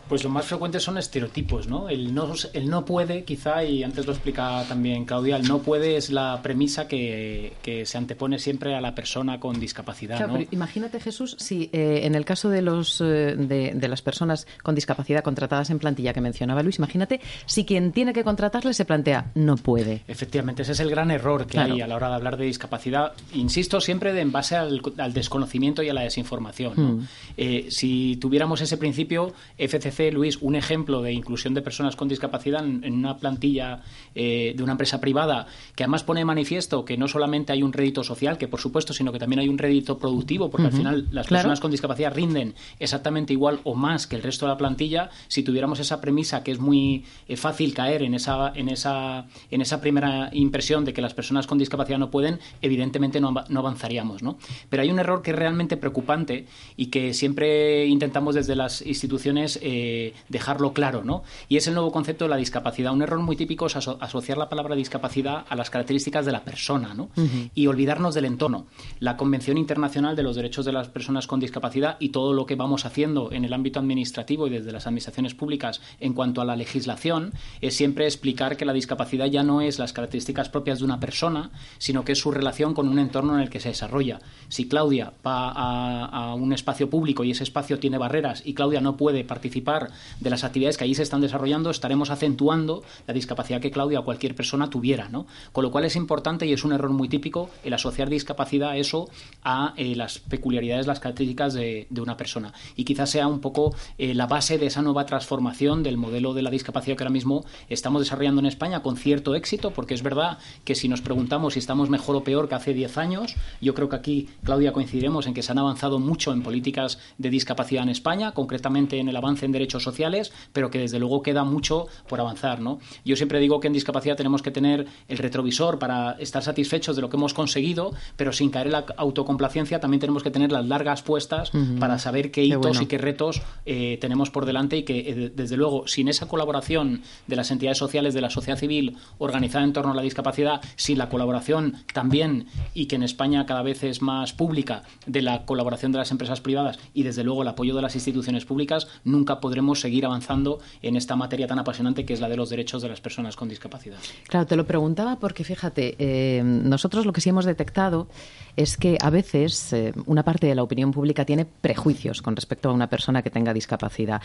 C: Pues lo más frecuente son estereotipos, ¿no? El no, el no puede, quizá, y antes lo explica también Claudia, el no puede es la premisa que, se antepone siempre a la persona con discapacidad. Claro, pero
A: imagínate, Jesús, si eh, en el caso de, los, eh, de, las personas con discapacidad contratadas en plantilla que mencionaba Luis, imagínate si quien tiene que contratarle se plantea no puede.
C: Efectivamente, ese es el gran error que hay a la hora de hablar de discapacidad. Insisto siempre de, en base al, desconocimiento y a la desinformación. Hmm. Eh, si tuviéramos ese principio, FCC parece, Luis, un ejemplo de inclusión de personas con discapacidad en, una plantilla eh, de una empresa privada que además pone de manifiesto que no solamente hay un rédito social, que por supuesto, sino que también hay un rédito productivo, porque al final las personas con discapacidad rinden exactamente igual o más que el resto de la plantilla. Si tuviéramos esa premisa que es muy eh, fácil caer en esa, en, esa, en esa primera impresión de que las personas con discapacidad no pueden, evidentemente no, no avanzaríamos. ¿no? Pero hay un error que es realmente preocupante y que siempre intentamos desde las instituciones eh, dejarlo claro, ¿no? Y es el nuevo concepto de la discapacidad. Un error muy típico es asociar la palabra discapacidad a las características de la persona, ¿no? Y olvidarnos del entorno. La Convención Internacional de los Derechos de las Personas con Discapacidad y todo lo que vamos haciendo en el ámbito administrativo y desde las administraciones públicas en cuanto a la legislación es siempre explicar que la discapacidad ya no es las características propias de una persona, sino que es su relación con un entorno en el que se desarrolla. Si Claudia va a, un espacio público y ese espacio tiene barreras y Claudia no puede participar de las actividades que allí se están desarrollando, estaremos acentuando la discapacidad que Claudia o cualquier persona tuviera, ¿no? Con lo cual es importante y es un error muy típico el asociar discapacidad a eso a eh, las peculiaridades, las características de, una persona. Y quizás sea un poco eh, la base de esa nueva transformación del modelo de la discapacidad que ahora mismo estamos desarrollando en España con cierto éxito, porque es verdad que si nos preguntamos si estamos mejor o peor que hace 10 años, yo creo que aquí, Claudia, coincidiremos en que se han avanzado mucho en políticas de discapacidad en España, concretamente en el avance en derechos sociales, pero que desde luego queda mucho por avanzar. ¿no? Yo siempre digo que en discapacidad tenemos que tener el retrovisor para estar satisfechos de lo que hemos conseguido, pero sin caer en la autocomplacencia también tenemos que tener las largas puestas para saber qué hitos y qué retos eh, tenemos por delante y que, eh, desde luego, sin esa colaboración de las entidades sociales, de la sociedad civil organizada en torno a la discapacidad, sin la colaboración también, y que en España cada vez es más pública, de la colaboración de las empresas privadas y, desde luego, el apoyo de las instituciones públicas, nunca podremos seguir avanzando en esta materia tan apasionante que es la de los derechos de las personas con discapacidad.
A: Claro, te lo preguntaba porque, fíjate, eh, nosotros lo que sí hemos detectado es que a veces eh, una parte de la opinión pública tiene prejuicios con respecto a una persona que tenga discapacidad.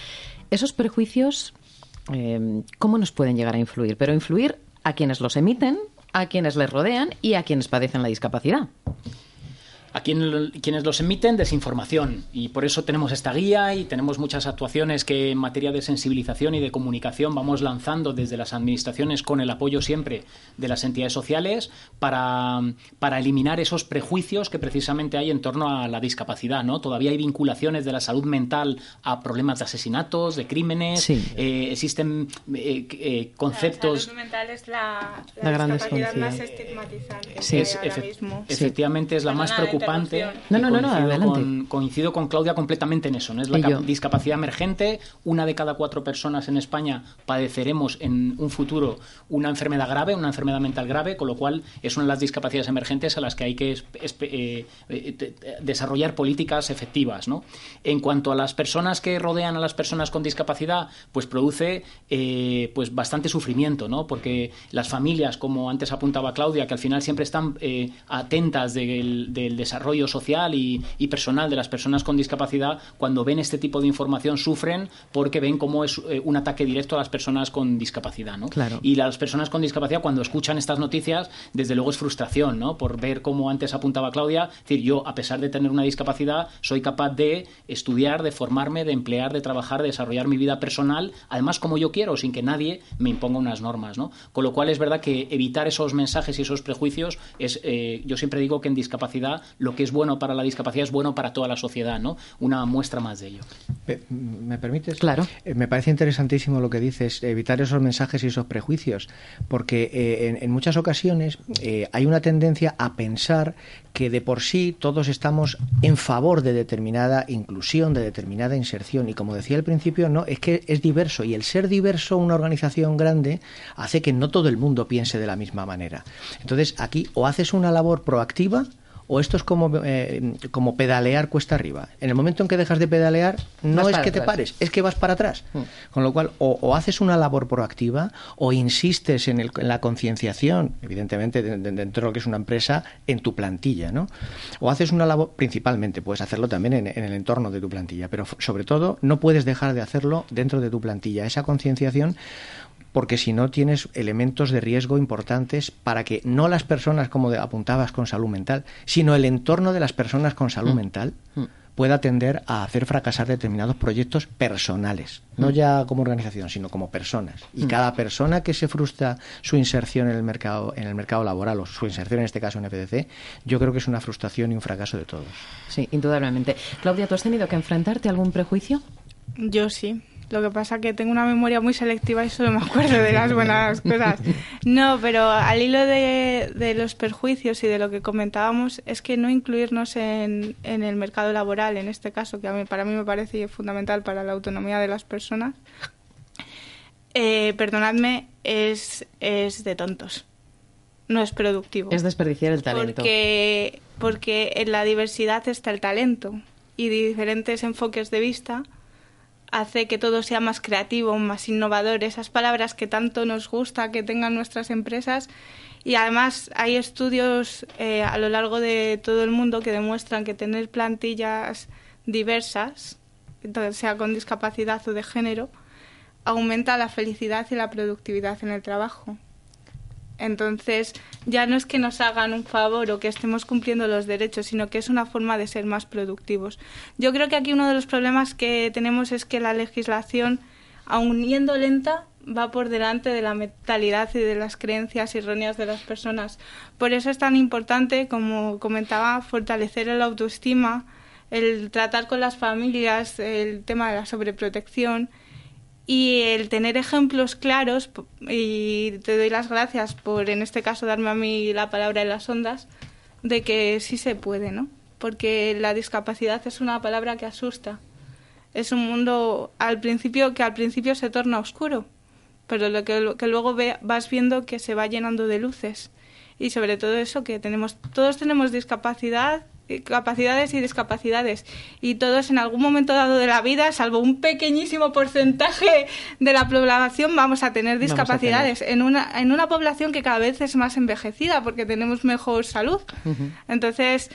A: Esos prejuicios, eh, ¿cómo nos pueden llegar a influir? Pero influir a quienes los emiten, a quienes les rodean y a quienes padecen la discapacidad
C: a quienes los emiten desinformación y por eso tenemos esta guía y tenemos muchas actuaciones que en materia de sensibilización y de comunicación vamos lanzando desde las administraciones con el apoyo siempre de las entidades sociales para, para eliminar esos prejuicios que precisamente hay en torno a la discapacidad. ¿no? Todavía hay vinculaciones de la salud mental a problemas de asesinatos, de crímenes, eh, existen eh, eh, conceptos...
E: La salud mental es la, discapacidad más estigmatizante sí,
C: Efectivamente es la más preocupante
A: no, no, no, no,
C: coincido con Claudia completamente en eso. ¿no? Es la discapacidad emergente. Una de cada cuatro personas en España padeceremos en un futuro una enfermedad grave, una enfermedad mental grave, con lo cual es una de las discapacidades emergentes a las que hay que eh, eh, desarrollar políticas efectivas. ¿no? En cuanto a las personas que rodean a las personas con discapacidad, pues produce eh, pues bastante sufrimiento, ¿no? porque las familias, como antes apuntaba Claudia, que al final siempre están atentas del, del desarrollo social y, personal de las personas con discapacidad, cuando ven este tipo de información, sufren porque ven cómo es eh, un ataque directo a las personas con discapacidad. ¿no? Y las personas con discapacidad, cuando escuchan estas noticias, desde luego es frustración, ¿no? por ver cómo antes apuntaba Claudia, es decir, yo, a pesar de tener una discapacidad, soy capaz de estudiar, de formarme, de emplear, de trabajar, de desarrollar mi vida personal, además como yo quiero, sin que nadie me imponga unas normas. ¿no? Con lo cual es verdad que evitar esos mensajes y esos prejuicios es, eh, yo siempre digo que en discapacidad lo que es bueno para la discapacidad es bueno para toda la sociedad, ¿no? Una muestra más de ello.
D: ¿Me permites?
A: Claro.
D: Eh, me parece interesantísimo lo que dices, evitar esos mensajes y esos prejuicios, porque eh, en, muchas ocasiones eh, hay una tendencia a pensar que de por sí todos estamos en favor de determinada inclusión, de determinada inserción, y como decía al principio, no, es que es diverso, y el ser diverso una organización grande hace que no todo el mundo piense de la misma manera. Entonces, aquí o haces una labor proactiva, o esto es como, eh, como pedalear cuesta arriba. En el momento en que dejas de pedalear, no es que te pares, es que vas para atrás. Mm. Con lo cual, o, haces una labor proactiva o insistes en, el, en la concienciación, evidentemente dentro de lo que es una empresa, en tu plantilla, ¿no? O haces una labor, principalmente, puedes hacerlo también en, en el entorno de tu plantilla, pero sobre todo no puedes dejar de hacerlo dentro de tu plantilla. Esa concienciación porque si no tienes elementos de riesgo importantes para que no las personas, como apuntabas, con salud mental, sino el entorno de las personas con salud mm. mental, mm. pueda tender a hacer fracasar determinados proyectos personales, no mm. ya como organización, sino como personas. Y cada persona que se frustra su inserción en el mercado en el mercado laboral o su inserción en este caso en FDC, yo creo que es una frustración y un fracaso de todos.
A: Sí, indudablemente. Claudia, ¿tú has tenido que enfrentarte a algún prejuicio?
E: Yo sí. Lo que pasa que tengo una memoria muy selectiva y solo me acuerdo de las buenas cosas. No, pero al hilo de, los perjuicios y de lo que comentábamos, es que no incluirnos en, el mercado laboral, en este caso, que a mí, para mí me parece fundamental para la autonomía de las personas, eh, perdonadme, es, es de tontos. No es productivo.
A: Es desperdiciar el talento.
E: Porque, porque en la diversidad está el talento y diferentes enfoques de vista hace que todo sea más creativo, más innovador, esas palabras que tanto nos gusta que tengan nuestras empresas. Y además hay estudios eh, a lo largo de todo el mundo que demuestran que tener plantillas diversas, sea con discapacidad o de género, aumenta la felicidad y la productividad en el trabajo. Entonces, ya no es que nos hagan un favor o que estemos cumpliendo los derechos, sino que es una forma de ser más productivos. Yo creo que aquí uno de los problemas que tenemos es que la legislación, aun yendo lenta, va por delante de la mentalidad y de las creencias erróneas de las personas. Por eso es tan importante, como comentaba, fortalecer el autoestima, el tratar con las familias, el tema de la sobreprotección y el tener ejemplos claros, y te doy las gracias por en este caso darme a mí la palabra en las ondas, de que sí se puede, ¿no? Porque la discapacidad es una palabra que asusta. Es un mundo al principio que al principio se torna oscuro, pero lo que, que luego ve, vas viendo que se va llenando de luces. Y sobre todo eso que tenemos todos tenemos discapacidad capacidades y discapacidades y todos en algún momento dado de la vida, salvo un pequeñísimo porcentaje de la población, vamos a tener discapacidades en una en una población que cada vez es más envejecida porque tenemos mejor salud. Entonces,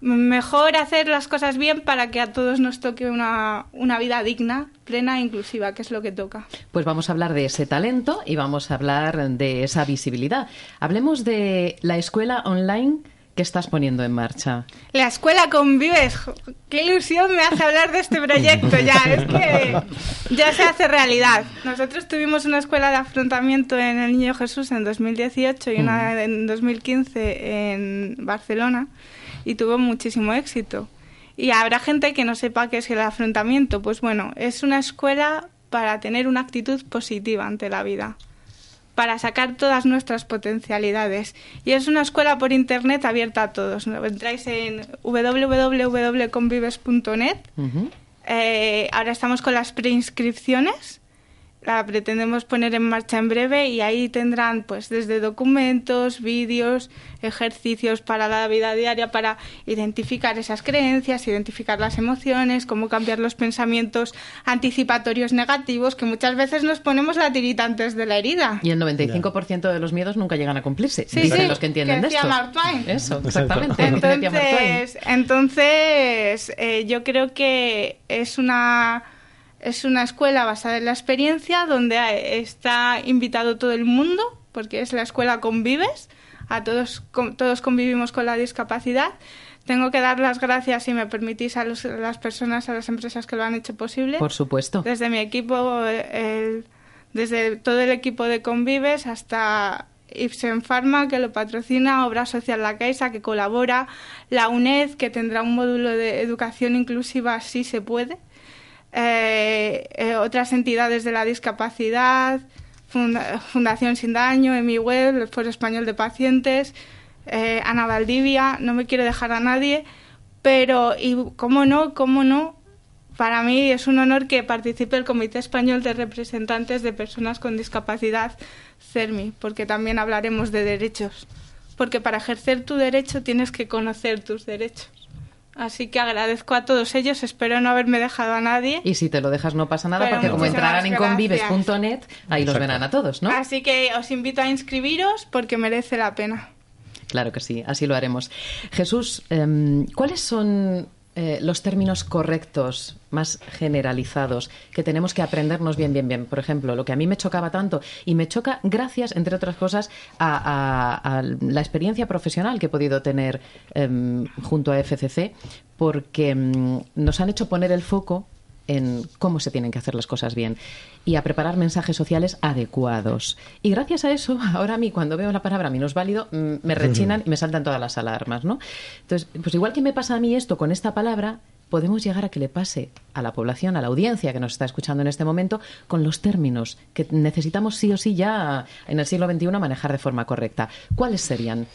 E: mejor hacer las cosas bien para que a todos nos toque una, una vida digna, plena e inclusiva, que es lo que toca.
A: Pues vamos a hablar de ese talento y vamos a hablar de esa visibilidad. Hablemos de la escuela online ¿Qué estás poniendo en marcha?
E: La escuela convives. Qué ilusión me hace hablar de este proyecto ya. Es que ya se hace realidad. Nosotros tuvimos una escuela de afrontamiento en el Niño Jesús en 2018 y una mm. en 2015 en Barcelona y tuvo muchísimo éxito. Y habrá gente que no sepa qué es el afrontamiento. Pues bueno, es una escuela para tener una actitud positiva ante la vida para sacar todas nuestras potencialidades. Y es una escuela por internet abierta a todos. Entráis en www.convives.net. Eh, ahora estamos con las preinscripciones la pretendemos poner en marcha en breve y ahí tendrán pues desde documentos, vídeos, ejercicios para la vida diaria para identificar esas creencias, identificar las emociones, cómo cambiar los pensamientos anticipatorios negativos que muchas veces nos ponemos la tirita antes de la herida.
A: Y el 95% de los miedos nunca llegan a cumplirse. Sí, sí, los que entienden de esto.
E: Mark Twain.
A: Eso, exactamente.
E: Entonces, entonces eh, yo creo que es una es una escuela basada en la experiencia donde está invitado todo el mundo, porque es la escuela Convives, a todos, todos convivimos con la discapacidad. Tengo que dar las gracias, si me permitís, a, las personas, a las empresas que lo han hecho posible.
A: Por supuesto.
E: Desde mi equipo, desde todo el equipo de Convives hasta Ipsen Pharma, que lo patrocina, Obra Social La Caixa, que colabora, la UNED, que tendrá un módulo de educación inclusiva si se puede, eh, eh, otras entidades de la discapacidad, Fundación Sin Daño, mi web, el Foro Español de Pacientes, eh, Ana Valdivia, no me quiero dejar a nadie, pero, y cómo no, cómo no, para mí es un honor que participe el Comité Español de Representantes de Personas con Discapacidad, CERMI, porque también hablaremos de derechos. Porque para ejercer tu derecho tienes que conocer tus derechos. Así que agradezco a todos ellos, espero no haberme dejado a nadie.
A: Y si te lo dejas no pasa nada, porque como entrarán en convives.net, ahí los verán a todos, ¿no?
E: Así que os invito a inscribiros porque merece la pena.
A: Claro que sí, así lo haremos. Jesús, em, ¿cuáles son eh, los términos correctos, más generalizados, que tenemos que aprendernos bien, bien, bien. Por ejemplo, lo que a mí me chocaba tanto, y me choca gracias, entre otras cosas, a, la experiencia profesional que he podido tener em, junto a FCC, porque em, nos han hecho poner el foco en cómo se tienen que hacer las cosas bien y a preparar mensajes sociales adecuados. Y gracias a eso, ahora a mí cuando veo la palabra minusválido mm, me rechinan y me saltan todas las alarmas, ¿no? Entonces, pues igual que me pasa a mí esto con esta palabra, podemos llegar a que le pase a la población, a la audiencia que nos está escuchando en este momento, con los términos que necesitamos sí o sí ya en el siglo XXI manejar de forma correcta. ¿Cuáles serían?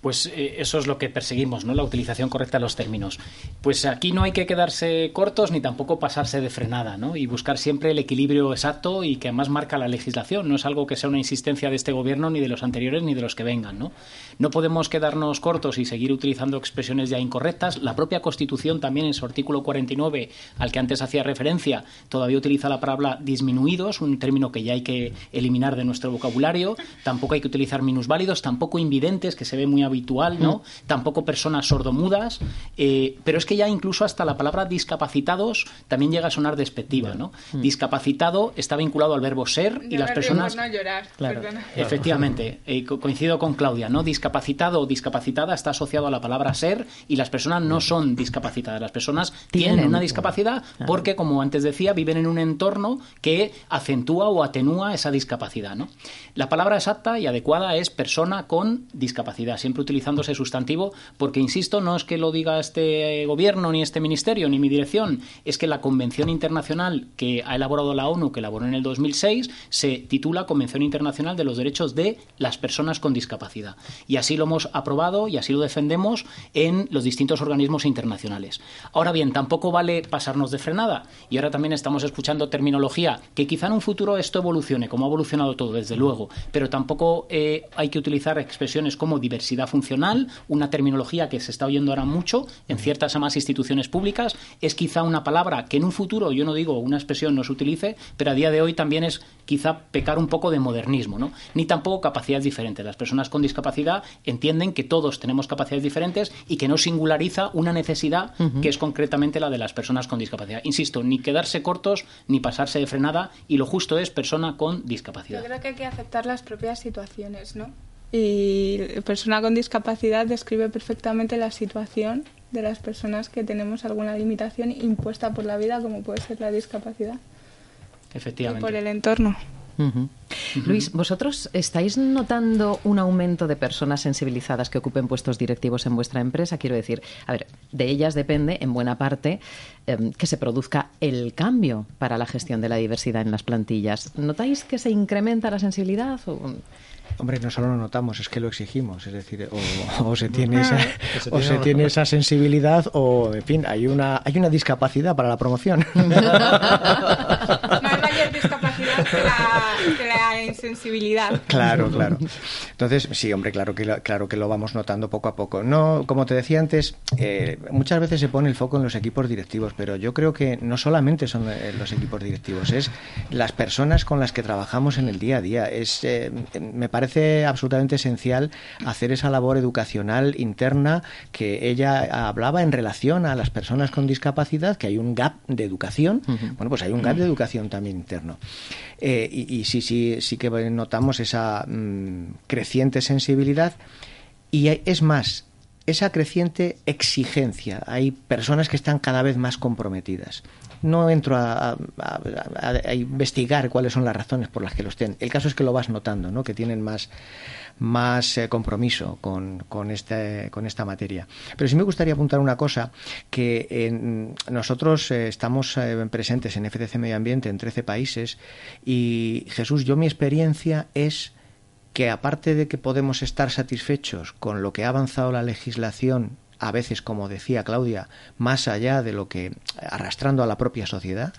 C: Pues eh, eso es lo que perseguimos, ¿no? La utilización correcta de los términos. Pues aquí no hay que quedarse cortos ni tampoco pasarse de frenada, ¿no? Y buscar siempre el equilibrio exacto y que además marca la legislación. No es algo que sea una insistencia de este gobierno ni de los anteriores ni de los que vengan, ¿no? No podemos quedarnos cortos y seguir utilizando expresiones ya incorrectas. La propia Constitución también en su artículo 49, al que antes hacía referencia, todavía utiliza la palabra disminuidos, un término que ya hay que eliminar de nuestro vocabulario. Tampoco hay que utilizar minusválidos, tampoco invidentes, que se ve muy habitual, ¿no? Tampoco personas sordomudas, eh, pero es que ya incluso hasta la palabra discapacitados también llega a sonar despectiva, ¿no? Discapacitado está vinculado al verbo ser y las personas...
E: No llorar,
C: claro, efectivamente, eh, coincido con Claudia, ¿no? Discapacitado o discapacitada está asociado a la palabra ser y las personas no son discapacitadas, las personas tienen, una discapacidad porque, como antes decía, viven en un entorno que acentúa o atenúa esa discapacidad, ¿no? La palabra exacta y adecuada es persona con discapacidad, siempre utilizándose sustantivo, porque, insisto, no es que lo diga este gobierno, ni este ministerio, ni mi dirección, es que la Convención Internacional que ha elaborado la ONU, que elaboró en el 2006, se titula Convención Internacional de los Derechos de las Personas con Discapacidad. Y así lo hemos aprobado y así lo defendemos en los distintos organismos internacionales. Ahora bien, tampoco vale pasarnos de frenada. Y ahora también estamos escuchando terminología que quizá en un futuro esto evolucione, como ha evolucionado todo, desde luego, pero tampoco eh, hay que utilizar expresiones como diversidad funcional, una terminología que se está oyendo ahora mucho en ciertas más instituciones públicas, es quizá una palabra que en un futuro, yo no digo una expresión no se utilice, pero a día de hoy también es quizá pecar un poco de modernismo, ¿no? Ni tampoco capacidades diferentes. Las personas con discapacidad entienden que todos tenemos capacidades diferentes y que no singulariza una necesidad que es concretamente la de las personas con discapacidad. Insisto, ni quedarse cortos ni pasarse de frenada y lo justo es persona con discapacidad.
E: Yo creo que hay que aceptar las propias situaciones, ¿no? Y persona con discapacidad describe perfectamente la situación de las personas que tenemos alguna limitación impuesta por la vida, como puede ser la discapacidad.
C: Efectivamente.
E: Y por el entorno.
A: Luis, ¿vosotros estáis notando un aumento de personas sensibilizadas que ocupen puestos directivos en vuestra empresa? Quiero decir, a ver, de ellas depende, en buena parte, em, que se produzca el cambio para la gestión de la diversidad en las plantillas. ¿Notáis que se incrementa la sensibilidad? O...
D: Hombre, no solo lo notamos, es que lo exigimos. Es decir, o, se tiene esa, o se tiene esa sensibilidad o, en fin, hay una, hay una discapacidad para la promoción.
E: No hay mayor discapacidad que la, insensibilidad.
D: Claro, claro. Entonces, sí, hombre, claro que, lo, claro que lo vamos notando poco a poco. No, como te decía antes, eh, muchas veces se pone el foco en los equipos directivos, pero yo creo que no solamente son eh, los equipos directivos, es las personas con las que trabajamos en el día a día. Es, eh, me parece absolutamente esencial hacer esa labor educacional interna que ella hablaba en relación a las personas con discapacidad, que hay un gap de educación. Bueno, pues hay un gap de educación también interno. Eh, y, sí, sí, sí que notamos esa mm, creciente sensibilidad. Y es más, esa creciente exigencia. Hay personas que están cada vez más comprometidas. No entro a, investigar cuáles son las razones por las que lo estén. El caso es que lo vas notando, ¿no? que tienen más, más eh, compromiso con, con, este, con esta materia. Pero sí me gustaría apuntar una cosa, que nosotros eh, estamos eh, presentes en FTC Medio Ambiente en 13 países y Jesús, yo mi experiencia es que aparte de que podemos estar satisfechos con lo que ha avanzado la legislación a veces, como decía Claudia, más allá de lo que arrastrando a la propia sociedad,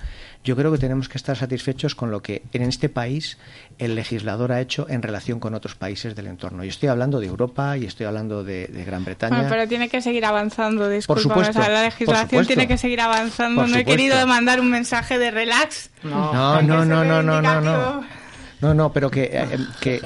D: yo creo que tenemos que estar satisfechos con lo que en este país el legislador ha hecho en relación con otros países del entorno. Y estoy hablando de Europa y estoy hablando de, Gran Bretaña.
E: pero tiene que seguir avanzando, disculpa. Por supuesto, la legislación tiene que seguir avanzando. no he querido mandar un mensaje de relax.
D: No, no, no, no, no, no, no. No, no, pero que, eh, que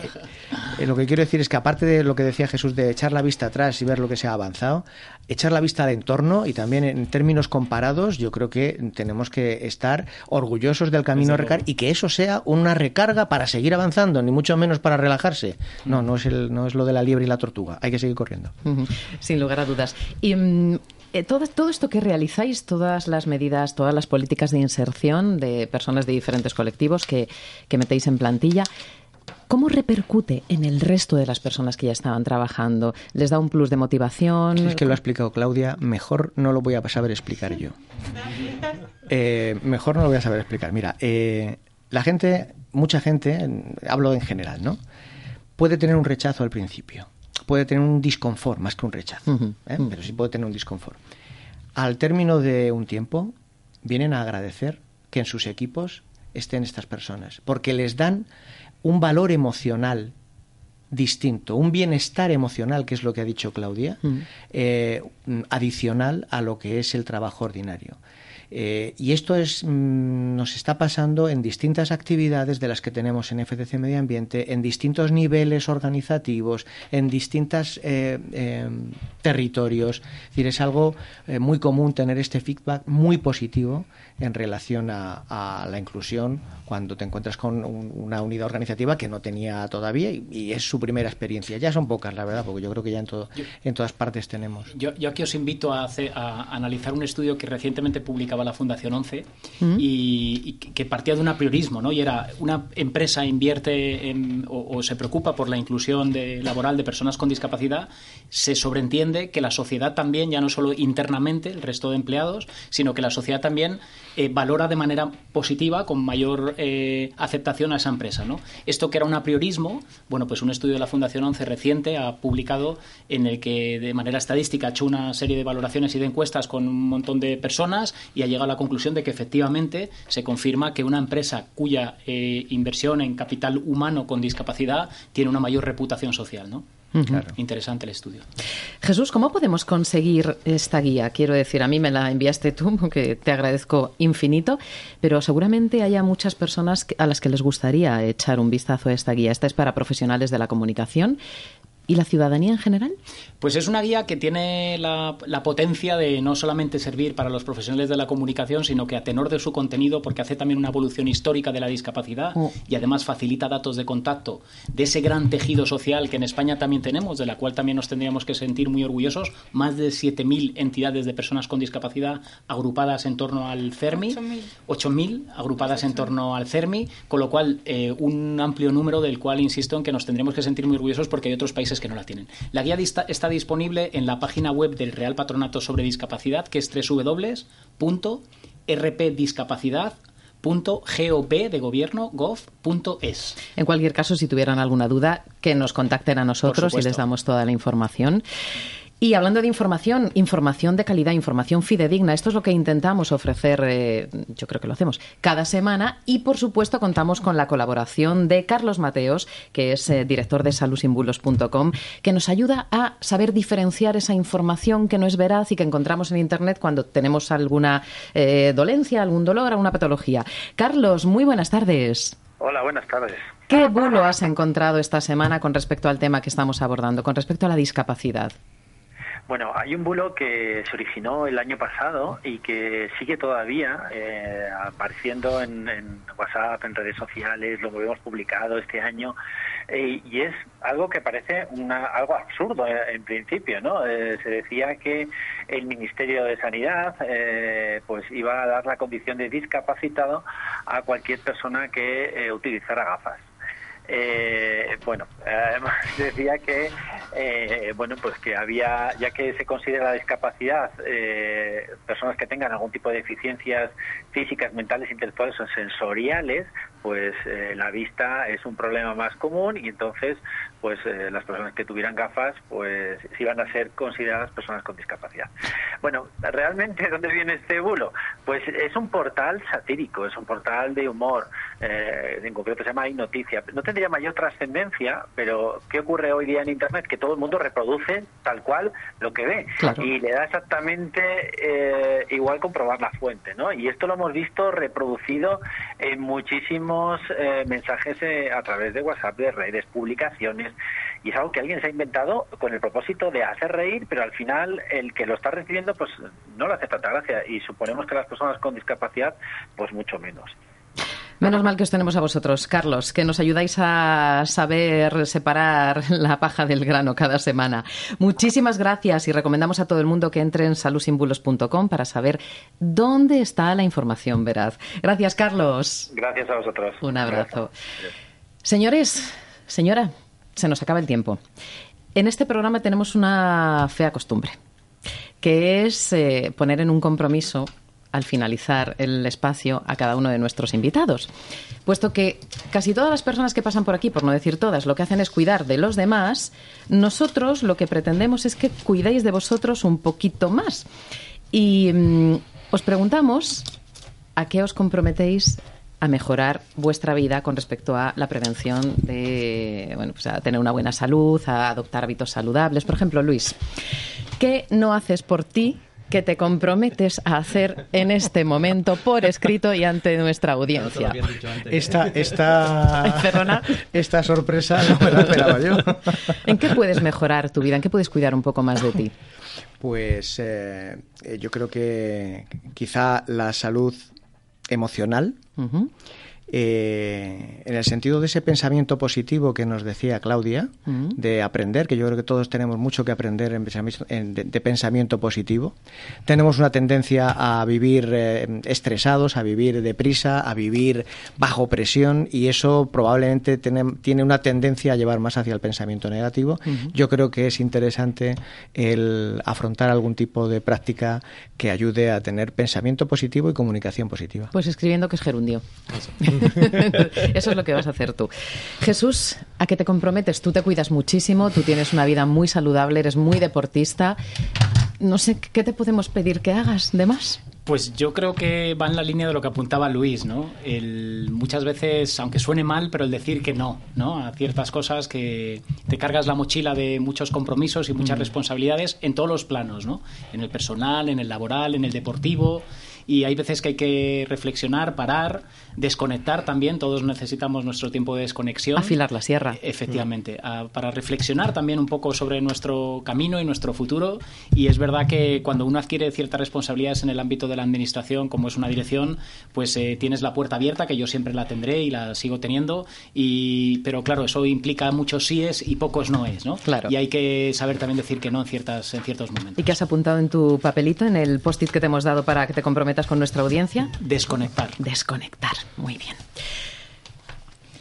D: eh, lo que quiero decir es que aparte de lo que decía Jesús de echar la vista atrás y ver lo que se ha avanzado, echar la vista al entorno y también en términos comparados, yo creo que tenemos que estar orgullosos del camino recar y que eso sea una recarga para seguir avanzando, ni mucho menos para relajarse. No, no es, el, no es lo de la liebre y la tortuga, hay que seguir corriendo.
A: Sin lugar a dudas. Y mm, eh, todo, todo, esto que realizáis, todas las medidas, todas las políticas de inserción de personas de diferentes colectivos que, que metéis en plantilla, ¿Cómo repercute en el resto de las personas que ya estaban trabajando? ¿Les da un plus de motivación?
D: Es que lo ha explicado Claudia, mejor no lo voy a saber explicar yo. Eh, mejor no lo voy a saber explicar. Mira, eh, la gente, mucha gente, hablo en general, ¿no? Puede tener un rechazo al principio, puede tener un disconfort más que un rechazo, ¿eh? pero sí puede tener un disconfort. Al término de un tiempo, vienen a agradecer que en sus equipos estén estas personas, porque les dan un valor emocional distinto, un bienestar emocional, que es lo que ha dicho Claudia, mm. eh, adicional a lo que es el trabajo ordinario. Eh, y esto es, mm, nos está pasando en distintas actividades de las que tenemos en FDC Medio Ambiente, en distintos niveles organizativos, en distintos eh, territorios. Es decir, es algo muy común tener este feedback muy positivo en relación a, la inclusión cuando te encuentras con una unidad organizativa que no tenía todavía y, es su primera experiencia. Ya son pocas, la verdad, porque yo creo que ya en, todo, en todas partes tenemos.
C: Yo, aquí os invito a, a, analizar un estudio que recientemente publicaba la Fundación 11 mm. y, que partía de un apriorismo, ¿no? Y era una empresa invierte o, se preocupa por la inclusión de, laboral de personas con discapacidad, se sobreentiende que la sociedad también, ya no solo internamente, el resto de empleados, sino que la sociedad también eh, valora de manera positiva, con mayor eh, aceptación a esa empresa. ¿no? Esto que era un apriorismo, bueno, pues un estudio de la Fundación 11 reciente ha publicado en el que de manera estadística ha hecho una serie de valoraciones y de encuestas con un montón de personas y ha llegado a la conclusión de que efectivamente se confirma que una empresa cuya eh, inversión en capital humano con discapacidad tiene una mayor reputación social. ¿no? Interesante el estudio.
A: Jesús, ¿cómo podemos conseguir esta guía? Quiero decir, a mí me la enviaste tú, que te agradezco infinito, pero seguramente haya muchas personas a las que les gustaría echar un vistazo a esta guía. Esta es para profesionales de la comunicación, ¿Y la ciudadanía en general?
C: Pues es una guía que tiene la, potencia de no solamente servir para los profesionales de la comunicación, sino que a tenor de su contenido, porque hace también una evolución histórica de la discapacidad oh. y además facilita datos de contacto de ese gran tejido social que en España también tenemos, de la cual también nos tendríamos que sentir muy orgullosos. Más de 7.000 entidades de personas con discapacidad agrupadas en torno al CERMI. 8.000 agrupadas en torno al CERMI, con lo cual eh, un amplio número del cual insisto en que nos tendremos que sentir muy orgullosos porque hay otros países que no la tienen. La guía está disponible en la página web del Real Patronato sobre Discapacidad, que es www.rpdiscapacidad.gov de gobierno gov.es.
A: En cualquier caso, si tuvieran alguna duda, que nos contacten a nosotros y les damos toda la información. Y hablando de información, información de calidad, información fidedigna, esto es lo que intentamos ofrecer, eh, yo creo que lo hacemos, cada semana y por supuesto contamos con la colaboración de Carlos Mateos, que es eh, director de saludsimbulos.com, que nos ayuda a saber diferenciar esa información que no es veraz y que encontramos en Internet cuando tenemos alguna eh, dolencia, algún dolor, alguna patología. Carlos, muy buenas tardes.
F: Hola, buenas tardes.
A: ¿Qué bulo has encontrado esta semana con respecto al tema que estamos abordando, con respecto a la discapacidad?
F: Bueno, hay un bulo que se originó el año pasado y que sigue todavía eh, apareciendo en, WhatsApp, en redes sociales, lo hemos publicado este año, eh, y es algo que parece una, algo absurdo eh, en, principio, ¿no? se decía que el Ministerio de Sanidad pues iba a dar la condición de discapacitado a cualquier persona que utilizara gafas. Eh, bueno, además decía que eh, bueno pues que había ya que se considera la discapacidad eh, personas que tengan algún tipo de deficiencias físicas, mentales, intelectuales o sensoriales, pues eh, la vista es un problema más común y entonces pues las personas que tuvieran gafas pues iban a ser consideradas personas con discapacidad. Bueno, realmente ¿dónde viene este bulo? Pues es un portal satírico, es un portal de humor, en concreto se llama Hay Noticia. No tendría mayor trascendencia, pero ¿qué ocurre hoy día en Internet? Que todo el mundo reproduce tal cual lo que ve y le da exactamente igual comprobar la fuente, ¿no? Y esto lo hemos visto reproducido en muchísimos eh, mensajes eh, a través de WhatsApp, de redes, publicaciones, y es algo que alguien se ha inventado con el propósito de hacer reír, pero al final el que lo está recibiendo pues no le hace tanta gracia y suponemos que las personas con discapacidad pues mucho menos.
A: Menos mal que os tenemos a vosotros, Carlos, que nos ayudáis a saber separar la paja del grano cada semana. Muchísimas gracias y recomendamos a todo el mundo que entre en salusimbulos.com para saber dónde está la información veraz. Gracias, Carlos.
F: Gracias a vosotros.
A: Un abrazo. Señores, señora, se nos acaba el tiempo. En este programa tenemos una fea costumbre, que es eh, poner en un compromiso al finalizar el espacio a cada uno de nuestros invitados. Puesto que casi todas las personas que pasan por aquí, por no decir todas, lo que hacen es cuidar de los demás, nosotros lo que pretendemos es que cuidéis de vosotros un poquito más. Y mm, os preguntamos a qué os comprometéis a mejorar vuestra vida con respecto a la prevención de, bueno, pues a tener una buena salud, a adoptar hábitos saludables. Por ejemplo, Luis, ¿qué no haces por ti que te comprometes a hacer en este momento por escrito y ante nuestra audiencia.
D: Esta, esta, esta sorpresa no me la esperaba yo.
A: ¿En qué puedes mejorar tu vida? ¿En qué puedes cuidar un poco más de ti?
D: Pues eh, yo creo que quizá la salud emocional, eh, en el sentido de ese pensamiento positivo que nos decía Claudia, de aprender, que yo creo que todos tenemos mucho que aprender en de, pensamiento positivo. Tenemos una tendencia a vivir eh, estresados, a vivir deprisa, a vivir bajo presión y eso probablemente tiene, una tendencia a llevar más hacia el pensamiento negativo. Yo creo que es interesante el afrontar algún tipo de práctica que ayude a tener pensamiento positivo y comunicación positiva.
A: Pues escribiendo que es gerundio. Eso es lo que vas a hacer tú. Jesús, ¿a qué te comprometes? Tú te cuidas muchísimo, tú tienes una vida muy saludable, eres muy deportista. No sé, ¿qué te podemos pedir que hagas de más?
C: Pues yo creo que va en la línea de lo que apuntaba Luis, ¿no? muchas veces, aunque suene mal, pero el decir que no, ¿no? A ciertas cosas que te cargas la mochila de muchos compromisos y muchas mm. responsabilidades en todos los planos, ¿no? En el personal, en el laboral, en el deportivo y hay veces que hay que reflexionar, parar, desconectar también, todos necesitamos nuestro tiempo de desconexión.
A: Afilar la sierra.
C: Efectivamente, para reflexionar también un poco sobre nuestro camino y nuestro futuro y es verdad que cuando uno adquiere ciertas responsabilidades en el ámbito de la administración, como es una dirección, pues eh, tienes la puerta abierta, que yo siempre la tendré y la sigo teniendo, y, pero claro, eso implica muchos síes y pocos noes, ¿no?
A: Claro.
C: Y hay que saber también decir que no en, ciertas, en ciertos momentos.
A: ¿Y qué has apuntado en tu papelito, en el post-it que te hemos dado para que te comprometas con nuestra audiencia?
C: Desconectar.
A: Desconectar, muy bien.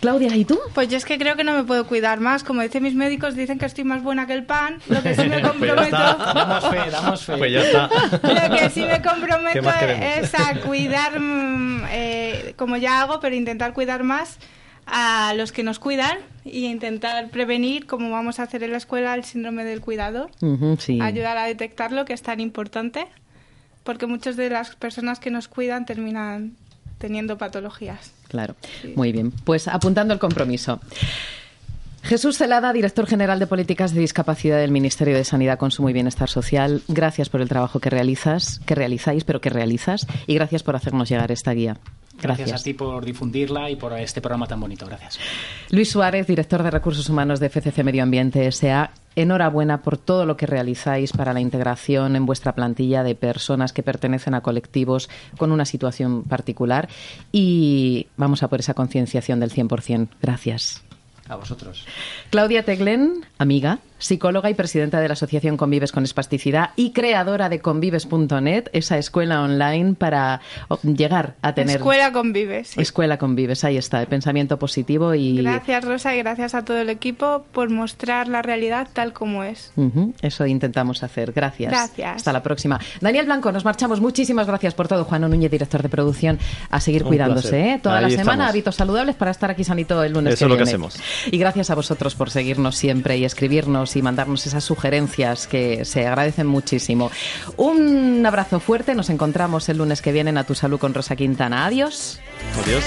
A: Claudia, ¿y tú?
E: Pues yo es que creo que no me puedo cuidar más. Como dicen mis médicos, dicen que estoy más buena que el pan. Lo que sí me pues comprometo.
C: damos fe, damos fe.
B: Pues ya está.
E: Lo que sí me comprometo es a cuidar, mm, eh, como ya hago, pero intentar cuidar más a los que nos cuidan y intentar prevenir, como vamos a hacer en la escuela, el síndrome del cuidador. Ayudar a detectarlo, que es tan importante porque muchas de las personas que nos cuidan terminan teniendo patologías.
A: Claro, muy bien. Pues apuntando el compromiso. Jesús Celada, director general de Políticas de Discapacidad del Ministerio de Sanidad, Consumo y Bienestar Social, gracias por el trabajo que realizas, que realizáis, pero que realizas, y gracias por hacernos llegar esta guía.
C: Gracias. gracias. a ti por difundirla y por este programa tan bonito. Gracias.
A: Luis Suárez, director de Recursos Humanos de FCC Medio Ambiente S.A. Enhorabuena por todo lo que realizáis para la integración en vuestra plantilla de personas que pertenecen a colectivos con una situación particular y vamos a por esa concienciación del 100%. Gracias.
C: A vosotros.
A: Claudia Teglen, amiga, psicóloga y presidenta de la Asociación Convives con Espasticidad y creadora de convives.net, esa escuela online para llegar a tener...
E: Escuela Convives.
A: Escuela Convives, ahí está, el pensamiento positivo y...
E: Gracias Rosa y gracias a todo el equipo por mostrar la realidad tal como es.
A: Eso intentamos hacer. Gracias.
E: Gracias.
A: Hasta la próxima. Daniel Blanco, nos marchamos. Muchísimas gracias por todo. Juan Núñez, director de producción, a seguir cuidándose. ¿eh? Toda la semana, hábitos saludables para estar aquí sanito el lunes.
B: Eso es lo que hacemos.
A: Y gracias a vosotros por seguirnos siempre y escribirnos y mandarnos esas sugerencias que se agradecen muchísimo. Un abrazo fuerte, nos encontramos el lunes que viene en A Tu Salud con Rosa Quintana. Adiós.
B: Adiós.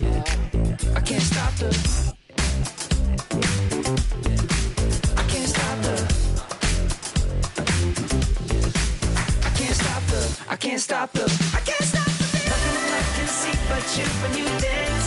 G: Can't stop the I can't stop the I can't stop the feeling. Nothing I can see but you when you dance